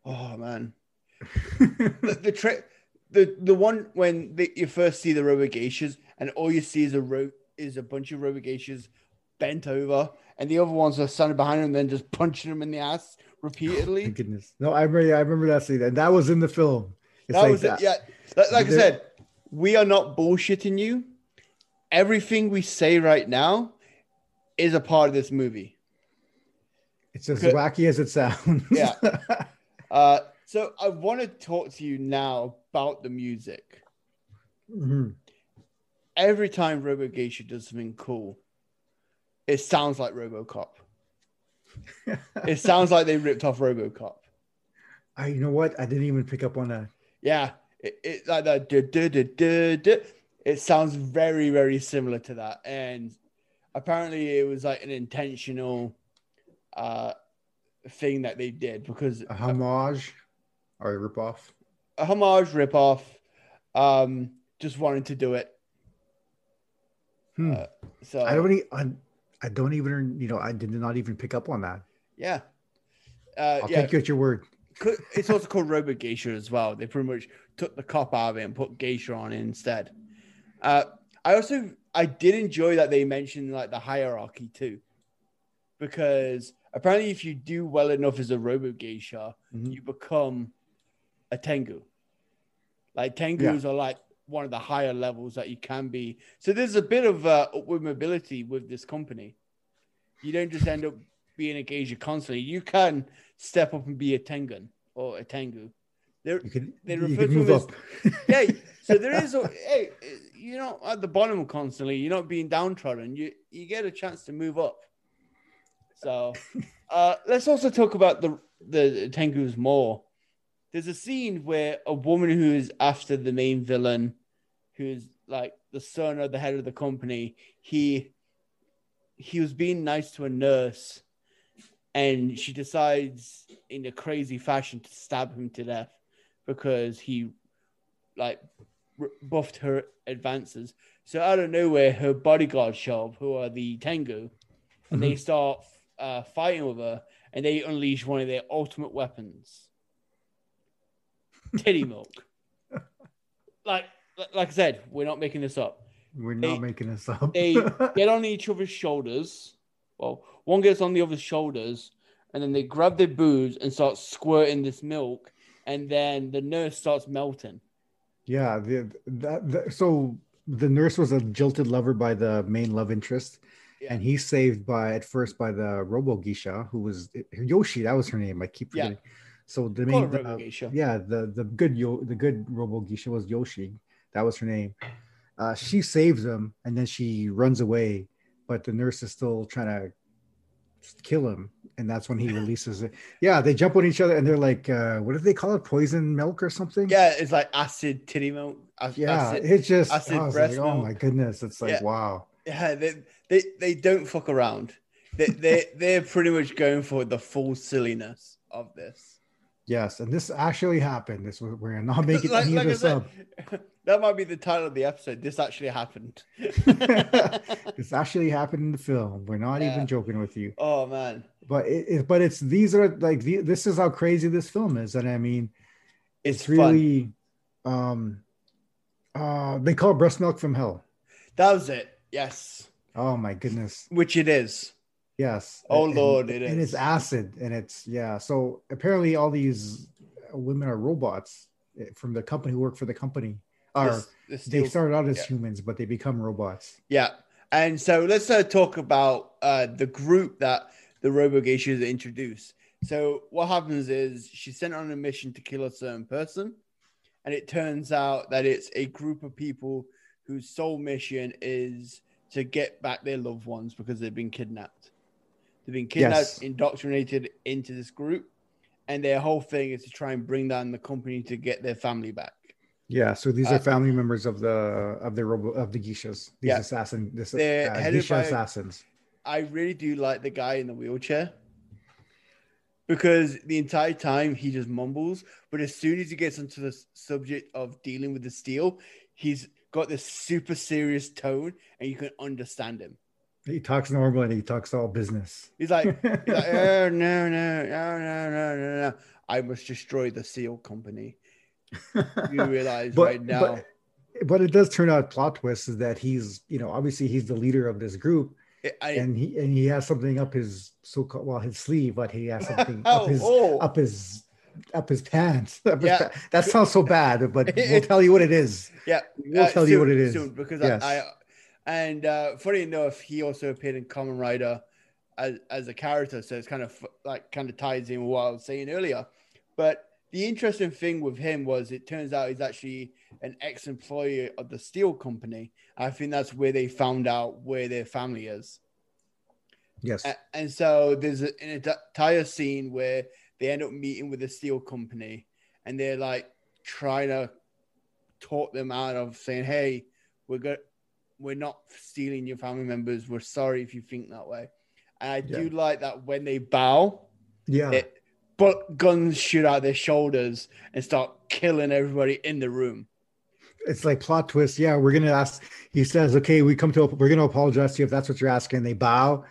oh man, the the, tra- the the one when they, you first see the Robogeishas, and all you see is a ro- is a bunch of Robogeishas bent over, and the other ones are standing behind them, and then just punching them in the ass repeatedly. goodness. No, I remember. I remember that scene, and that was in the film. It's that like was that. it. Yeah, like, like I said, we are not bullshitting you. Everything we say right now is a part of this movie. It's as wacky as it sounds. Yeah. Uh, so I want to talk to you now about the music. Mhm. Every time Robo Geisha does something cool, it sounds like RoboCop. It sounds like they ripped off RoboCop. I, you know what? I didn't even pick up on that. Yeah, It, it like that. duh, duh, duh. It sounds very very similar to that, and apparently it was like an intentional uh thing that they did because A homage or a ripoff. a homage ripoff. Um, just wanted to do it. Hmm. Uh, so I don't. even I, don't even. You know, I did not even pick up on that. yeah. Uh, I'll yeah, take you at your word. It's also called Robo Geisha as well. They pretty much took the cop out of it and put Geisha on it instead. Uh, I also I did enjoy that they mentioned like the hierarchy too, because apparently if you do well enough as a Robo Geisha, Mhm. you become a Tengu. Like Tengus are like one of the higher levels that you can be. So there's a bit of uh, upward mobility with this company. You don't just end up being a geisha constantly. You can step up and be a Tengun or a Tengu. There, You could. They refer to move as- up. yeah. So there is, a, hey, you're not at the bottom constantly. You're not being downtrodden. You you get a chance to move up. So uh, let's also talk about the the Tengus more. There's a scene where a woman who is after the main villain, who's like the son of the head of the company, he he was being nice to a nurse, and she decides in a crazy fashion to stab him to death because he like buffed her advances. So out of nowhere, her bodyguards show up, who are the Tengu, and they start uh, fighting with her, and they unleash one of their ultimate weapons, titty milk. like, like I said, we're not making this up. We're They- not making this up. They get on each other's shoulders. Well, one gets on the other's shoulders, and then they grab their boobs and start squirting this milk, and then the nurse starts melting. Yeah. The, that, the, so the nurse was a jilted lover by the main love interest, Yeah. and he's saved by at first by the Robo Geisha, who was Yoshi. That was her name. I keep Yeah. So the main, uh, Geisha. yeah, the the good Yo, the good Robo Geisha was Yoshi. That was her name. Uh, she saves him, and then she runs away, but the nurse is still trying to kill him, and that's when he releases it. Yeah, they jump on each other, and they're like, uh, what do they call it? Poison milk or something? Yeah, it's like acid titty milk. ac- yeah. acid- It's just, acid breast like, oh my goodness, it's like Yeah. wow. yeah, they, they they don't fuck around. They they they're pretty much going for the full silliness of this. Yes, and this actually happened. This was we're not making Like- any like of this up. that might be the title of the episode. This actually happened. this actually happened in the film. We're not Yeah. even joking with you. oh man, but it, it but it's these are like the, this is how crazy this film is and i mean it's, it's, fun. really um uh they call it breast milk from hell That was it. Yes, oh my goodness which it is. Yes Oh, And- Lord, it and is. it's acid and it's yeah so apparently all these women are robots eh, from the company who work for the company Are This- this they started out as yeah. humans but they become robots Yeah. And so let's uh, talk about uh, the group that the Robo Geishas introduced. So what happens is she's sent on a mission to kill a certain person, and it turns out that it's a group of people whose sole mission is to get back their loved ones because they've been kidnapped. They've been kidnapped, Yes. indoctrinated into this group, and their whole thing is to try and bring down the company to get their family back. yeah so these Uh, are family members of the of the robo of the geishas these Yeah. assassin this uh, geisha by- assassins I really do like the guy in the wheelchair because the entire time he just mumbles, but as soon as he gets into the subject of dealing with the steel, he's got this super serious tone and you can understand him. He talks normal and he talks all business. He's like, he's like oh, no, no, no, no, no, no, no. I must destroy the seal company. You realize But- right now. but- but it does turn out plot twist is that he's, you know, obviously he's the leader of this group, I, and he and he has something up his so-called well his sleeve, but he has something oh, up his oh, up his up his pants. Up his Yeah. pa- that sounds so bad, but we'll tell you what it is. yeah. We'll Uh, tell you what it is. soon, because Yes. I, I and uh, funny enough, he also appeared in Kamen Rider as, as a character, so it's kind of like kind of ties in with what I was saying earlier. But the interesting thing with him was it turns out he's actually an ex-employee of the steel company. I think that's where they found out where their family is. Yes. A- And so there's an entire scene where they end up meeting with the steel company and they're like trying to talk them out of saying, "Hey, we're good. We're not stealing your family members. We're sorry if you think that way." And I do like that when they bow, Yeah. it, but guns shoot out their shoulders and start killing everybody in the room. it's like plot twist. Yeah, we're gonna ask. He says, "Okay, we come to. We're gonna apologize to you if that's what you're asking." They bow,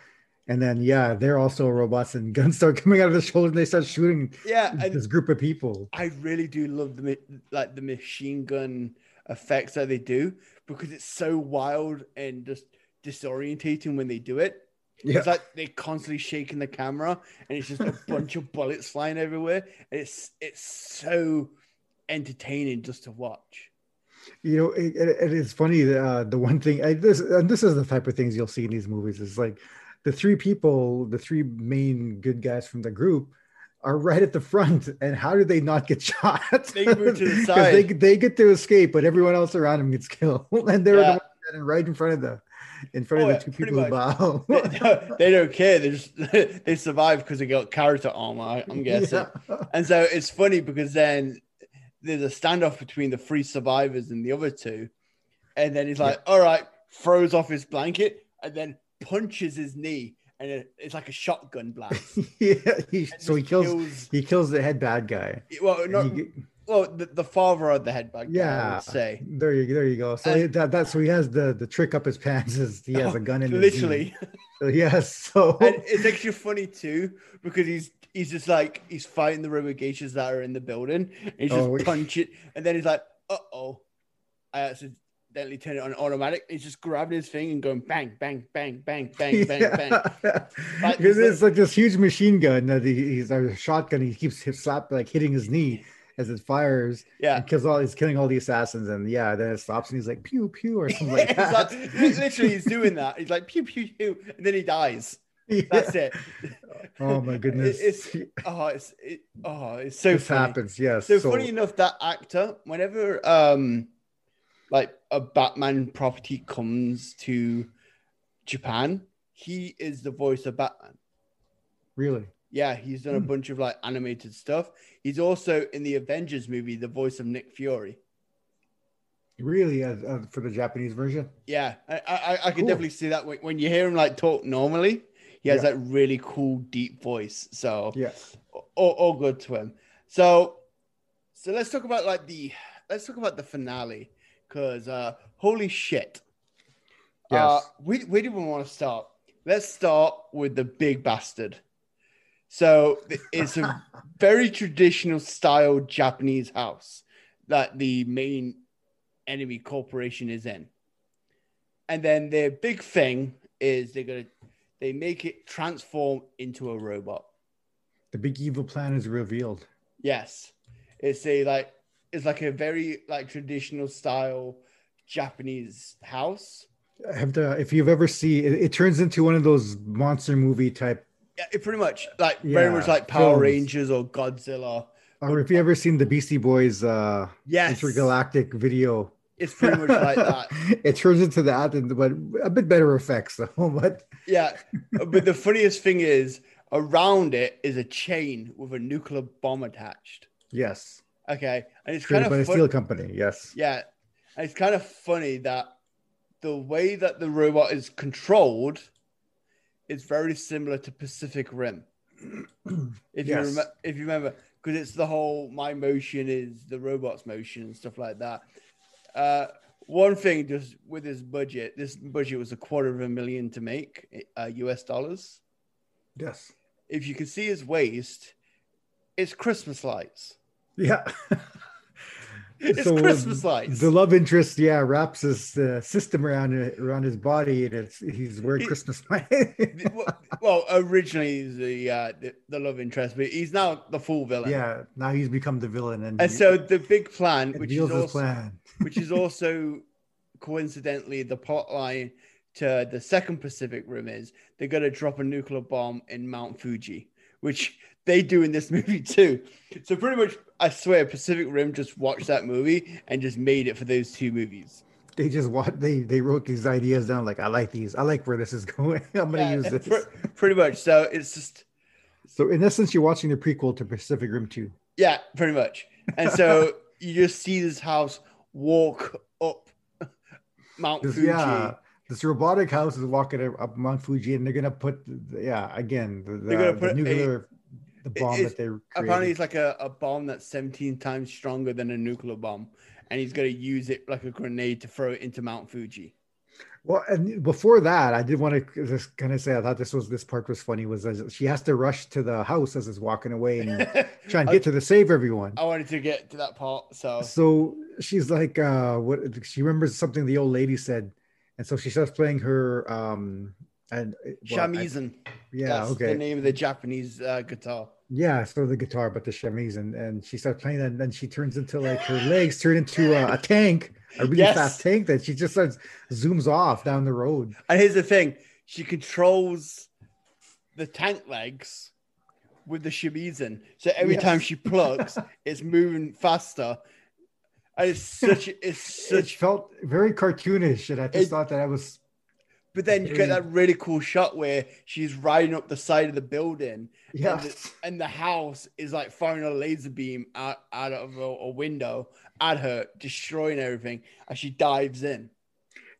and then yeah, they're also robots, and guns start coming out of their shoulders, and they start shooting Yeah, this group of people. I really do love the like the machine gun effects that they do because it's so wild and just disorientating when they do it. Yeah, It's like they're constantly shaking the camera and it's just a bunch of bullets flying everywhere. And it's it's so entertaining just to watch. you know, it, it, it is funny. Uh, the one thing, I, this and this is the type of things you'll see in these movies. Is like the three people, the three main good guys from the group. Are right at the front, and how do they not get shot? They move to the side. They, they get to escape, but everyone else around them gets killed, and they're Yeah. standing right in front of the, in front Oh, of the oh, two pretty people who bow. They, don't- they don't care. They just they survive because they got character armor. I'm guessing. Yeah. And so it's funny because then there's a standoff between the three survivors and the other two. And then he's like, all right, throws off his blanket and then punches his knee. And it's like a shotgun blast. yeah, he, so he just kills, he kills the head bad guy. well, not, He well the, the father of the head bad guy, I Yeah. would say. there you there you go. So And- that that so he has the the trick up his pants is he has a gun in his. Literally. So, yes. So and it's actually funny too because he's he's just like he's fighting the robogeishas that are in the building. He's just Oh, punch it, and then he's like, "Uh oh, I accidentally turned it on automatic." He's just grabbing his thing and going bang, bang, bang, bang, bang, bang, bang. Like, because it's like this huge machine gun that he, he's a shotgun. He keeps hit, slap like hitting his knee as it fires. Yeah. and kills all. He's killing all the assassins, and yeah, then it stops, and he's like pew pew or something like that. like- literally, he's doing that. He's like pew pew pew, and then he dies. Yeah. That's it. Oh my goodness! It's oh, it's it, oh, it's so this funny. happens. Yes. So, funny enough, that actor, whenever um like a Batman property comes to Japan, he is the voice of Batman. really. Yeah, he's done a Hmm. bunch of like animated stuff. He's also in the Avengers movie, the voice of Nick Fury. Really, uh, uh, for the Japanese version. Yeah, I I, I can Cool. definitely see that when, when you hear him like talk normally, he has Yeah. that really cool deep voice. So Yeah. all, all good to him. So, so let's talk about like the let's talk about the finale because uh, holy shit! Yes. Uh, we where do we want to start? Let's start with the big bastard. So it's a very traditional style Japanese house that the main enemy corporation is in, and then their big thing is they're gonna they make it transform into a robot. the big evil plan is revealed. Yes, it's a like it's like a very like traditional style Japanese house. Have to, if you've ever seen it, it turns into one of those monster movie type Yeah, it pretty much like very much like Power films. Rangers or Godzilla. or if you ever seen the Beastie Boys uh Yes, intergalactic video. it's pretty much like that. it turns into that, and but a bit better effects though. But Yeah, but the funniest thing is around it is a chain with a nuclear bomb attached. yes, Okay, and it's kind created by of a fun- steel company. Yes, Yeah, and it's kind of funny that the way that the robot is controlled is very similar to Pacific Rim. If you Yes. remember, if you remember, because it's the whole my motion is the robot's motion and stuff like that. Uh, one thing, just with this budget, this budget was a quarter of a million to make uh, US dollars. yes, If you can see his waist, it's Christmas lights. Yeah. It's So, Christmas lights. The love interest, yeah, wraps his uh, system around around his body, and it's he's wearing He- Christmas lights. well, originally he's the, uh, the the love interest, but he's now the full villain. yeah, now he's become the villain, and, And so the big plan, which is also plan. which is also coincidentally the plot line to the second Pacific Rim is they're gonna drop a nuclear bomb in Mount Fuji, which they do in this movie too. So pretty much, I swear, Pacific Rim just watched that movie and just made it for those two movies. They just what they they wrote these ideas down. Like I like these. I like where this is going. I'm gonna Yeah, use this. pre- pretty much. So it's just So in essence, you're watching the prequel to Pacific Rim 2. Yeah, pretty much. And so you just see this house walk up Mount Fuji. yeah, this robotic house is walking up Mount Fuji, and they're gonna put, yeah, again, the, They're gonna the, put the a- the bomb that they're Apparently, it's like a, a bomb that's 17 times stronger than a nuclear bomb, and he's gonna use it like a grenade to throw it into Mount Fuji. Well, and before that, I did want to just kind of say I thought this was this part was funny. Was as she has to rush to the house as it's walking away and try and I- get to the save everyone. I wanted to get to that part, so So she's like, uh, what she remembers something the old lady said, and so she starts playing her um and well, I- shamisen. yeah, that's okay, the name of the Japanese uh, guitar. yeah, so the guitar, but the shamisen, and and she starts playing that, and then she turns into like her legs turn into a, a tank, a really Yes. fast tank that she just starts zooms off down the road. And here's the thing: she controls the tank legs with the shamisen. So every Yes. time she plugs, it's moving faster. It's such it's It felt very cartoonish, and I just It- thought that I was but then you get that really cool shot where she's riding up the side of the building yeah. and, the, and the house is like firing a laser beam out, out of a, a window at her, destroying everything as she dives in.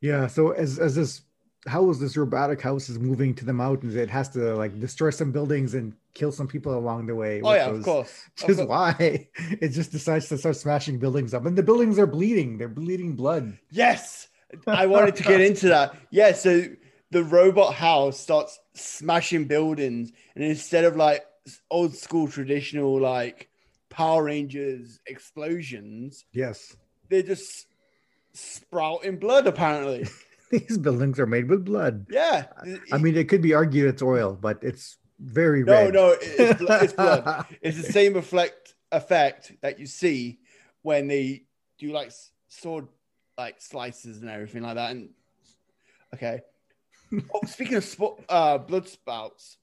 Yeah. So as as this how is this robotic house is moving to the mountains, it has to like destroy some buildings and kill some people along the way. Oh yeah, of those- course. Of Just course. why it just decides to start smashing buildings up, and the buildings are bleeding. They're bleeding blood. Yes, I wanted to get into that. Yeah, so the robot house starts smashing buildings, and instead of like old school traditional like Power Rangers explosions, Yes, they're just sprouting blood. Apparently, these buildings are made with blood. yeah. I mean, it could be argued it's oil, but it's very no, red. no, it's, it's blood. It's the same effect effect that you see when they do like sword like slices and everything like that. And okay, oh, speaking of spo- uh, blood spouts,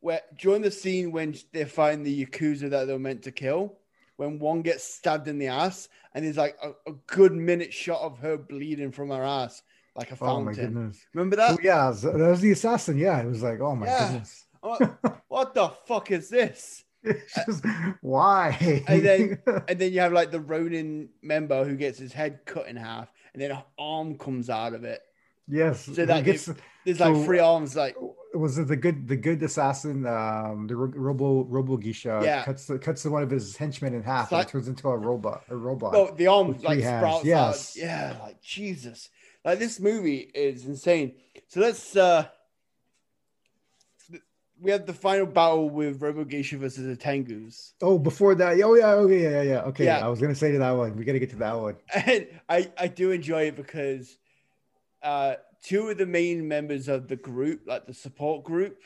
where during the scene when they find the yakuza that they're meant to kill, when one gets stabbed in the ass, and there's like a, a good minute shot of her bleeding from her ass like a oh my fountain. goodness. Remember Oh, that? yeah, so that was the assassin. Yeah, it was like, oh my Yeah. goodness. What the fuck is this? Just, why? And then- And then you have like the Ronin member who gets his head cut in half, and then an arm comes out of it. yes, so that gets There's like So- three arms, like was it the good the good assassin um the robo robo geisha Yeah. cuts the, cuts one of his henchmen in half and like- it turns into a robot a robot no, the arm like sprouts yes. out. Yeah, like Jesus. Like this movie is insane. So let's uh we have the final battle with Robo Geisha versus the Tengus. oh before that oh yeah okay yeah yeah yeah okay Yeah. i was gonna say to that one we gotta get to that one And I, I do enjoy it because uh two of the main members of the group, like the support group,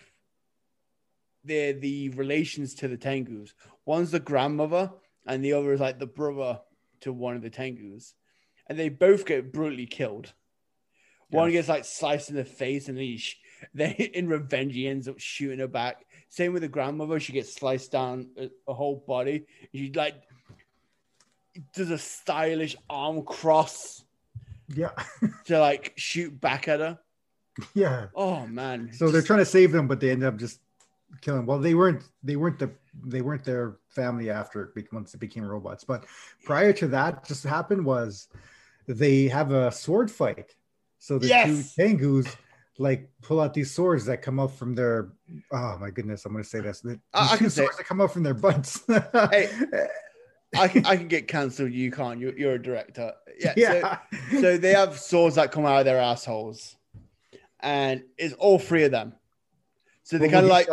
they're the relations to the Tengus. One's the grandmother, and the other is like the brother to one of the Tengus. And they both get brutally killed. One gets like sliced in the face, and then, he then in revenge, he ends up shooting her back. Same with the grandmother; she gets sliced down uh, a, a whole body. She like does a stylish arm cross yeah to like shoot back at her. yeah Oh man! so they're trying to save them but they end up just killing well they weren't they weren't the they weren't their family after once it became robots but prior to that just happened was they have a sword fight so the Yes! two tengus like pull out these swords that come up from their oh my goodness i'm going to say this the, I- I can say it. swords that come up from their butts Hey, I can, I can get cancelled. You can't. You're, you're a director. Yeah. yeah So, so they have swords that come out of their assholes, and it's all three of them. So they kind of like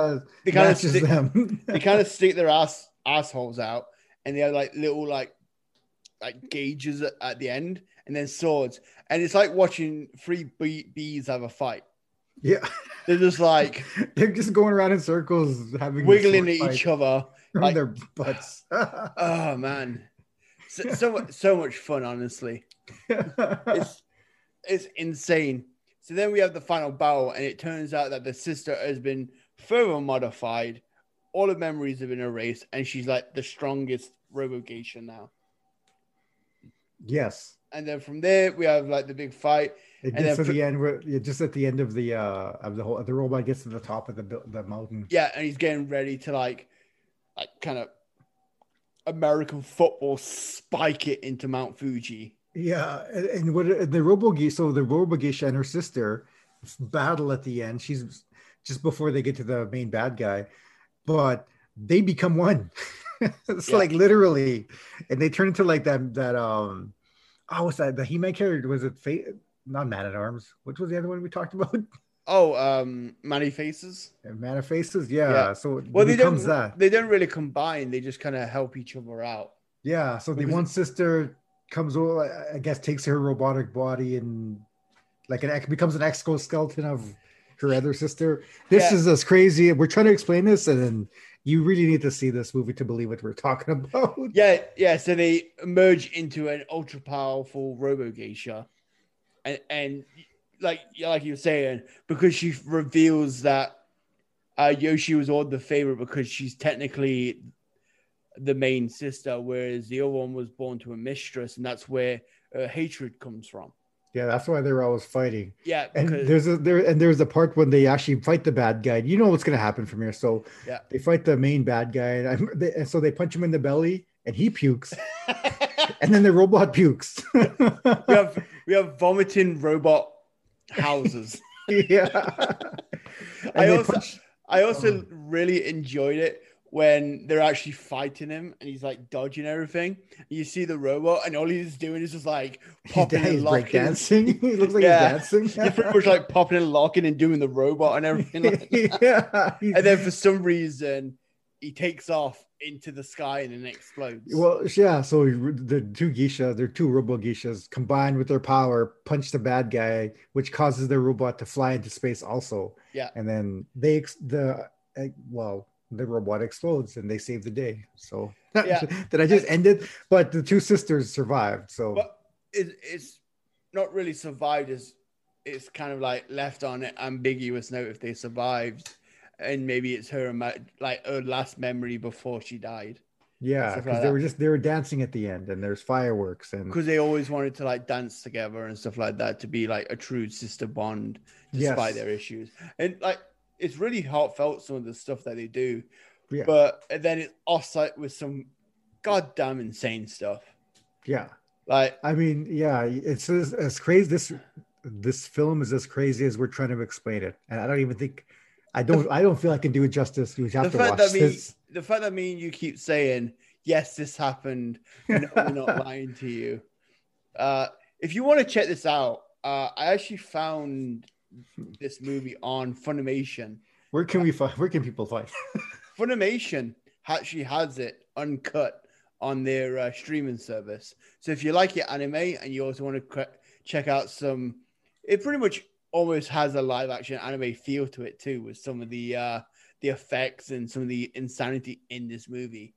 they kind of stick, them they kind of stick their ass assholes out, and they have like little like like gauges at, at the end, and then swords, and it's like watching three bee, bees have a fight. Yeah They're just like they're just going around in circles having wiggling at each other. on like- their butts Oh man, so so, so much fun. Honestly, it's it's insane. So then we have the final battle, and it turns out that the sister has been further modified. All the memories have been erased, and she's like the strongest Robo Geisha now. yes And then from there, we have like the big fight. It gets to the end where yeah, just at the end of the uh of the whole the robot gets to the top of the the mountain. Yeah, and he's getting ready to like, like kind of American football spike it into Mount Fuji. Yeah, and, and what the Robo so the Robo Geisha and her sister battle at the end. She's just before they get to the main bad guy, but they become one. it's yeah. like literally, and they turn into like that that um, oh, what's that? The He Man character was it? Fate? Not Man at Arms. Which was the other one we talked about? Oh, um, Man-E-Faces. Man-E-Faces, yeah. yeah. So well, they don't. That. They don't really combine. They just kind of help each other out. Yeah. So the one sister comes over, I guess, takes her robotic body and like an becomes an exoskeleton of her other sister. This yeah. is as crazy. We're trying to explain this, and then you really need to see this movie to believe what we're talking about. Yeah, yeah. So they merge into an ultra powerful Robo Geisha, and and like like you were saying, because she reveals that uh, Yoshi was all the favorite because she's technically the main sister, whereas the other one was born to a mistress, and that's where uh, hatred comes from. Yeah, that's why they were always fighting. Yeah, and there's a there and there's a part when they actually fight the bad guy. You know what's going to happen from here. So yeah, they fight the main bad guy, and, they, and so they punch him in the belly, and he pukes, and then the robot pukes. we have we have vomiting robot houses. yeah, I also punch... I also oh. really enjoyed it when they're actually fighting him and he's like dodging everything. You see the robot, and all he's doing is just like popping and locking. dancing. he looks like yeah. he's dancing. he's pretty much like popping and locking and doing the robot and everything. Like yeah. And then for some reason, he takes off into the sky and then explodes. Well, yeah. So the two geisha, their two robo geishas, combined with their power, punch the bad guy, which causes their robot to fly into space. Also, yeah. And then they the eh, well the robot explodes and they save the day. So yeah. did I just end it? But the two sisters survived. So but it, it's not really survived as it's kind of like left on an ambiguous note if they survived and maybe it's her like her last memory before she died. Yeah, because like they were just they were dancing at the end, and there's fireworks, and because they always wanted to like dance together and stuff like that to be like a true sister bond despite yes. their issues. And like it's really heartfelt some of the stuff that they do. Yeah. But then it's offsite with some goddamn insane stuff. Yeah. Like I mean, yeah, it's as, as crazy this this film is as crazy as we're trying to explain it. And I don't even think I don't I don't feel I can do it justice. You have to watch that this. Me, the fact that me and you keep saying, yes, this happened, no, we're not lying to you. Uh if you want to check this out, uh, I actually found this movie on Funimation. Where can we find? Where can people find? Funimation actually has it uncut on their uh, streaming service. So if you like your anime and you also want to cre- check out some, it pretty much almost has a live action anime feel to it too, with some of the uh, the effects and some of the insanity in this movie.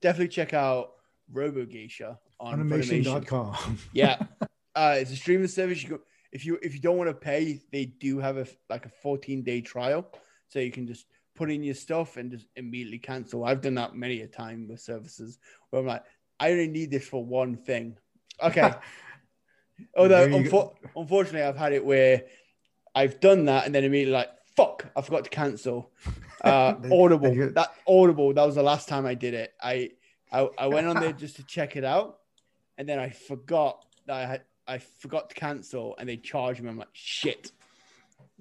Definitely check out Robo Geisha on Funimation.com. yeah, uh, it's a streaming service. You go if you if you don't want to pay, they do have a like a 14 day trial, so you can just put in your stuff and just immediately cancel. I've done that many a time with services where I'm like, I only need this for one thing. Okay. Although unfo- unfortunately, I've had it where I've done that and then immediately like, fuck, I forgot to cancel. Uh, Audible. That Audible. That was the last time I did it. I I, I went on there just to check it out, and then I forgot that I had I forgot to cancel and they charged me. I'm like, shit.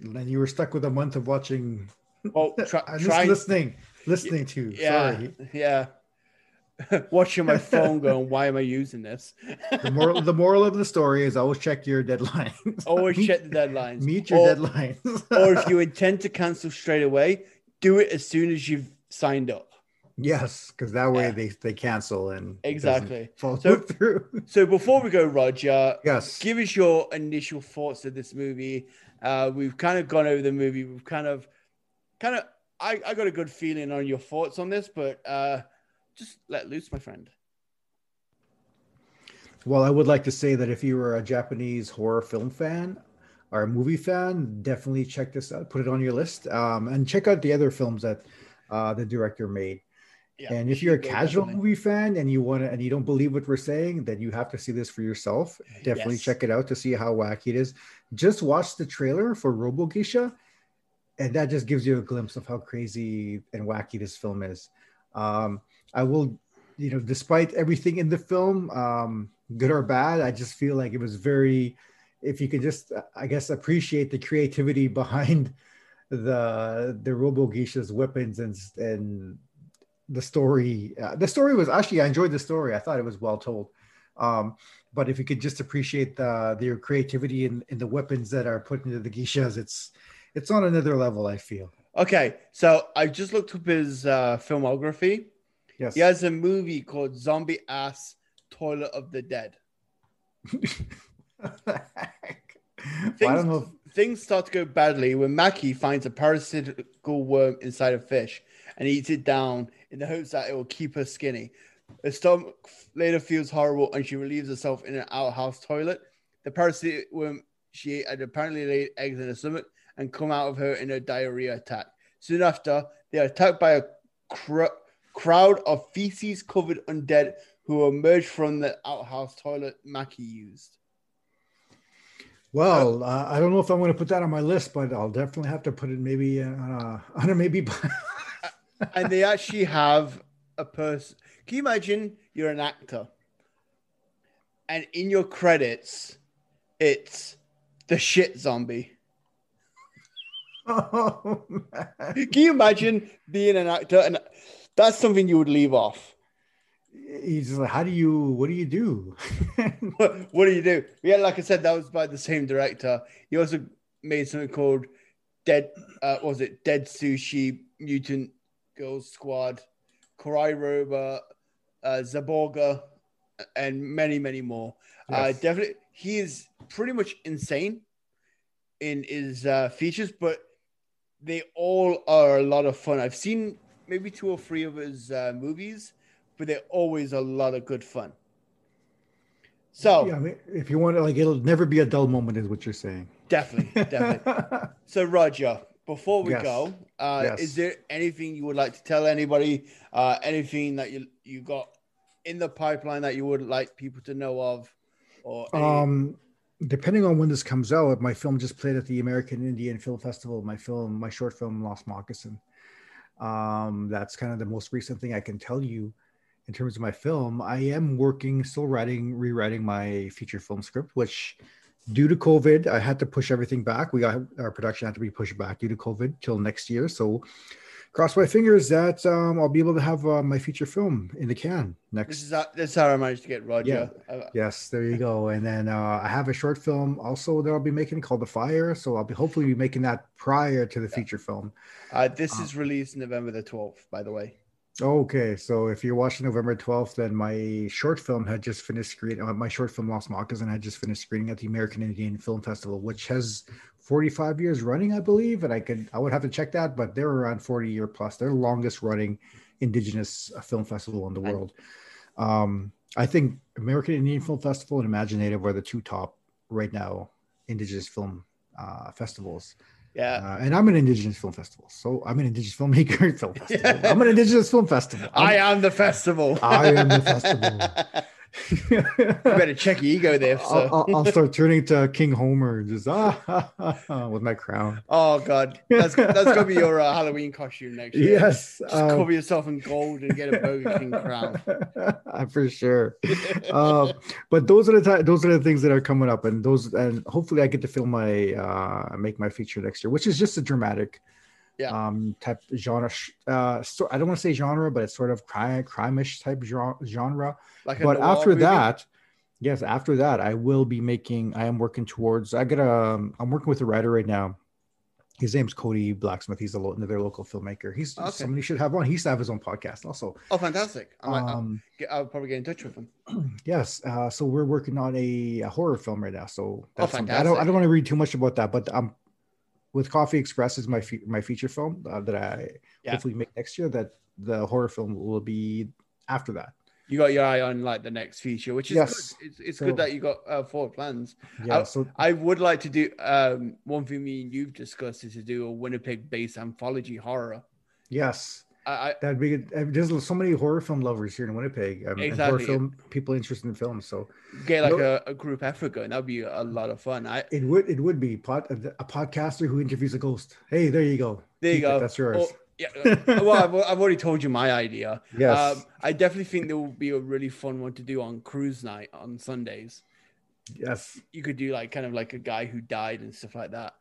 And then you were stuck with a month of watching. Well, try, I'm just listening, listening to. Yeah, Sorry. yeah. Watching my phone, going, "Why am I using this?" the moral, the moral of the story is always check your deadlines. Always meet, check the deadlines. Meet your or, deadlines. or if you intend to cancel straight away, do it as soon as you've signed up. Yes, because that way yeah. they, they cancel and exactly so, through. so before we go, Roger, yes, give us your initial thoughts of this movie. Uh, we've kind of gone over the movie. We've kind of, kind of, I, I got a good feeling on your thoughts on this, but uh, just let loose, my friend. Well, I would like to say that if you were a Japanese horror film fan or a movie fan, definitely check this out. Put it on your list, um, and check out the other films that uh, the director made. Yeah, and if you're a casual definitely. movie fan and you want to and you don't believe what we're saying, then you have to see this for yourself. Definitely yes. check it out to see how wacky it is. Just watch the trailer for Robo Geisha, and that just gives you a glimpse of how crazy and wacky this film is. Um, I will, you know, despite everything in the film, um, good or bad. I just feel like it was very, if you could just, I guess, appreciate the creativity behind the the Robo Geisha's weapons and and the story. Uh, the story was actually I enjoyed the story. I thought it was well told. Um, but if you could just appreciate the their creativity in, in the weapons that are put into the geishas, it's it's on another level. I feel. Okay, so I just looked up his uh, filmography. Yes. He has a movie called Zombie Ass Toilet of the Dead. Well, Things, I don't know. If, things start to go badly when Maki finds a parasitical worm inside a fish and eats it down in the hopes that it will keep her skinny. Her stomach later feels horrible and she relieves herself in an outhouse toilet. The parasitic worm she ate had apparently laid eggs in her stomach and come out of her in a diarrhea attack. Soon after, they are attacked by a cr- crowd of feces covered undead who emerge from the outhouse toilet Maki used. well, uh, I don't know if I'm going to put that on my list, but I'll definitely have to put it maybe uh, on a maybe. and they actually have a person. Can you imagine you're an actor and in your credits, it's the shit zombie? oh, man. Can you imagine being an actor and that's something you would leave off? He's just like, how do you? What do you do? What, what do you do? Yeah, like I said, that was by the same director. He also made something called Dead. Uh, what was it Dead Sushi Mutant Girls Squad, Karate-Robo, uh, Zaborgar, and many, many more. Uh, definitely, he is pretty much insane in his uh, features, but they all are a lot of fun. I've seen maybe two or three of his uh, movies, but they're always a lot of good fun. So yeah, I mean, if you want to, like, it'll never be a dull moment, is what you're saying. definitely, definitely. So Roger, before we Yes. go, uh, Yes. is there anything you would like to tell anybody? Uh, anything that you you got in the pipeline that you would like people to know of, or any- um, depending on when this comes out, my film just played at the American Indian Film Festival. My film, my short film, Lost Moccasin. Um, that's kind of the most recent thing I can tell you in terms of my film. I am working, still writing, rewriting my feature film script, which due to COVID, I had to push everything back. We got our production had to be pushed back due to COVID till next year. So cross my fingers that um, I'll be able to have uh, my feature film in the can next this is how, this is how I managed to get Roger. Uh, Yes, there you go. And then uh, I have a short film also that I'll be making called The Fire. So I'll be hopefully be making that prior to the feature film. uh, this is released November the twelfth, by the way. Okay, so if you're watching November 12th, then my short film had just finished screening. Uh, my short film Lost Moccasin had just finished screening at the American Indian Film Festival, which has 45 years running, I believe. And I could, I would have to check that, but they're around 40 year plus. They're the longest running indigenous uh, film festival in the world. Um, I think American Indian Film Festival and imagineNATIVE are the two top right now indigenous film uh, festivals. Yeah, Uh, and I'm an indigenous film festival, so I'm an indigenous filmmaker film festival. I'm an indigenous film festival. I I'm- am the festival. I am the festival. you better check your ego there, I'll. I'll, I'll start turning to King Homer, just ah, with my crown. Oh god, that's that's gonna be your uh, Halloween costume next year. Yes, Just um, cover yourself in gold and get a Burger King crown. for sure. uh, but those are the those are the things that are coming up, and those and hopefully I get to film my uh, make my feature next year, which is just a dramatic, Yeah. um, type genre. Uh, so I don't want to say genre, but it's sort of crime crime-ish type genre. Like But after movie. that, yes, after that, I will be making. I am working towards. I got a. I'm working with a writer right now. His name's Cody Blacksmith. He's a lo- another local filmmaker. He's Okay. somebody you should have on. He used to have his own podcast also. oh, fantastic! I might, I'll, Um, I'll probably get in touch with him. Yes. Uh, so we're working on a, a horror film right now. So that's something- I don't I don't want to read too much about that, but um, with Coffee Express is my fe- my feature film uh, that I Yeah. hopefully make next year. That the horror film will be after that. You got your eye on like the next feature, which is Yes. good. It's, it's So- good that you got uh, forward plans. Yeah. Oh, so I would like to do um, one thing me and you've discussed is to do a Winnipeg-based anthology horror. yes, I, I that'd be good. Uh, There's so many horror film lovers here in Winnipeg. Um, and Exactly. horror film people interested in film. So get like No- a, a group effort going. That'd be a lot of fun. I it would it would be pod, a, a podcaster who interviews a ghost. Hey, there you go. there you Keep it. go. That's yours. Or, Yeah, uh, well, I've, I've already told you my idea. Yes. Um, I definitely think there will be a really fun one to do on cruise night on Sundays. yes. You could do like kind of like a guy who died and stuff like that.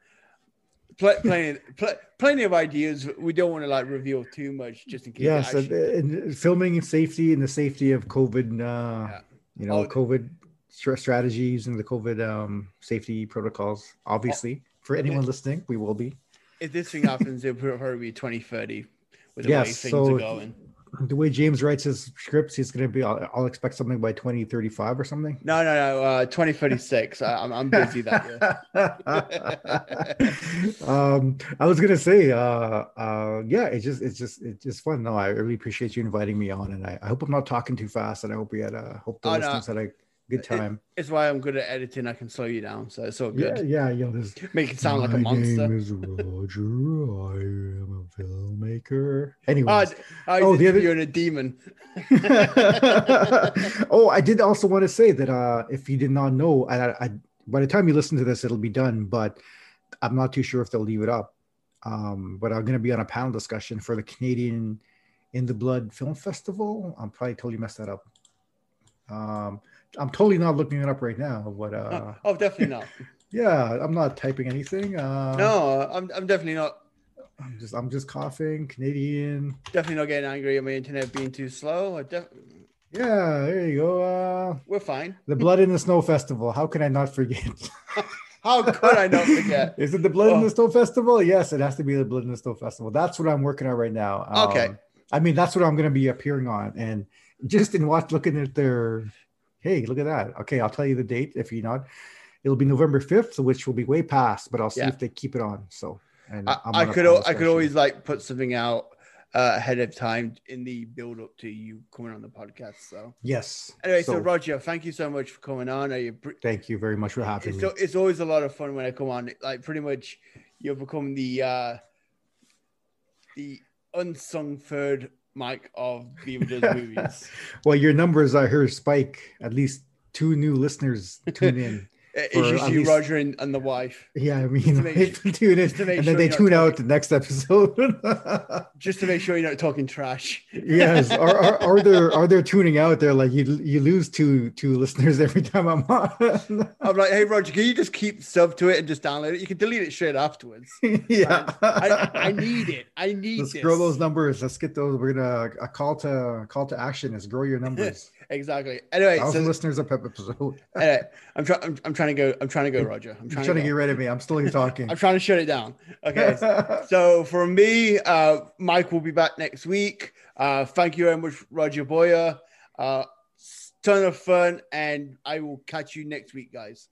Pl- plenty, pl- plenty of ideas. We don't want to like reveal too much, just in case. Yes. Actually- filming and safety and the safety of COVID, uh, Yeah. you know, Oh, COVID stra- strategies and the COVID um, safety protocols. Obviously, for anyone listening, we will be. if this thing happens, it'll probably be 2030 with the way things so- are going. The way James writes his scripts, he's going to be, I'll, I'll expect something by 2035 or something. No, no, no. Uh, 2036. I, I'm, I'm busy that year. um, I was gonna say, uh, uh, yeah, it's just, it's just, it's just fun. No, I really appreciate you inviting me on, and I, I hope I'm not talking too fast, and I hope we had a, hope the Oh, no. listeners had a good time. It's why I'm good at editing. I can slow you down, so it's all Yeah, good. yeah, you know, this. Make it sound like a My monster. name is Roger. I am a filmmaker. Oh, Anyways, I, Oh, the other- you're in a demon. oh, I did also want to say that uh, if you did not know, I, I, by the time you listen to this, it'll be done. But I'm not too sure if they'll leave it up. Um, but I'm going to be on a panel discussion for the Canadian In the Blood Film Festival. I'm probably totally messed that up. Um, I'm totally not looking it up right now. But uh, oh, oh, definitely not. yeah, I'm not typing anything. Uh, No, I'm, I'm definitely not. I'm just I'm just coughing. Canadian. Definitely not getting angry at my internet being too slow. I def- Yeah, there you go. Uh, we're fine. the Blood in the Snow Festival. How can I not forget? How could I not forget? Is it the Blood in Oh. the Snow Festival? Yes, it has to be the Blood in the Snow Festival. That's what I'm working on right now. Um, Okay. I mean, that's what I'm going to be appearing on. And just in watch, looking at their, hey, look at that. Okay, I'll tell you the date if you're not. It'll be November 5th, which will be way past, but I'll see Yeah. if they keep it on. So, and I, I'm I could al- I could always like put something out uh, ahead of time in the build up to you coming on the podcast. So yes. anyway, so, Roger, thank you so much for coming on. I, appre- thank you very much for having it's, me. it's always a lot of fun when I come on. Like pretty much, you've become the uh, the unsung third mic of Does Movies. well, your numbers, I heard spike. At least two new listeners tune in. Uh, it's For at usually least- Roger and, and the wife. Yeah, I mean, make tune in, just to make and sure then they tune out talking- the next episode. Just to make sure you're not talking trash. yes, are or, or they're there tuning out. They're like you you lose two two listeners every time I'm on. I'm like, hey Roger, can you just keep sub to it and just download it? You can delete it straight afterwards. yeah, I, I need it. I need Let's this. grow those numbers. Let's get those. We're gonna a call to call to action is grow your numbers. Exactly. Anyway, Thousand so, listeners a pep episode. anyway, I'm trying. I'm, I'm trying to go. I'm trying to go, Roger. I'm trying, trying to to get rid of me. I'm still talking. I'm trying to shut it down. Okay. so for me, uh, Mike will be back next week. Uh, thank you very much, Roger Boyer. Uh, ton of fun, and I will catch you next week, guys.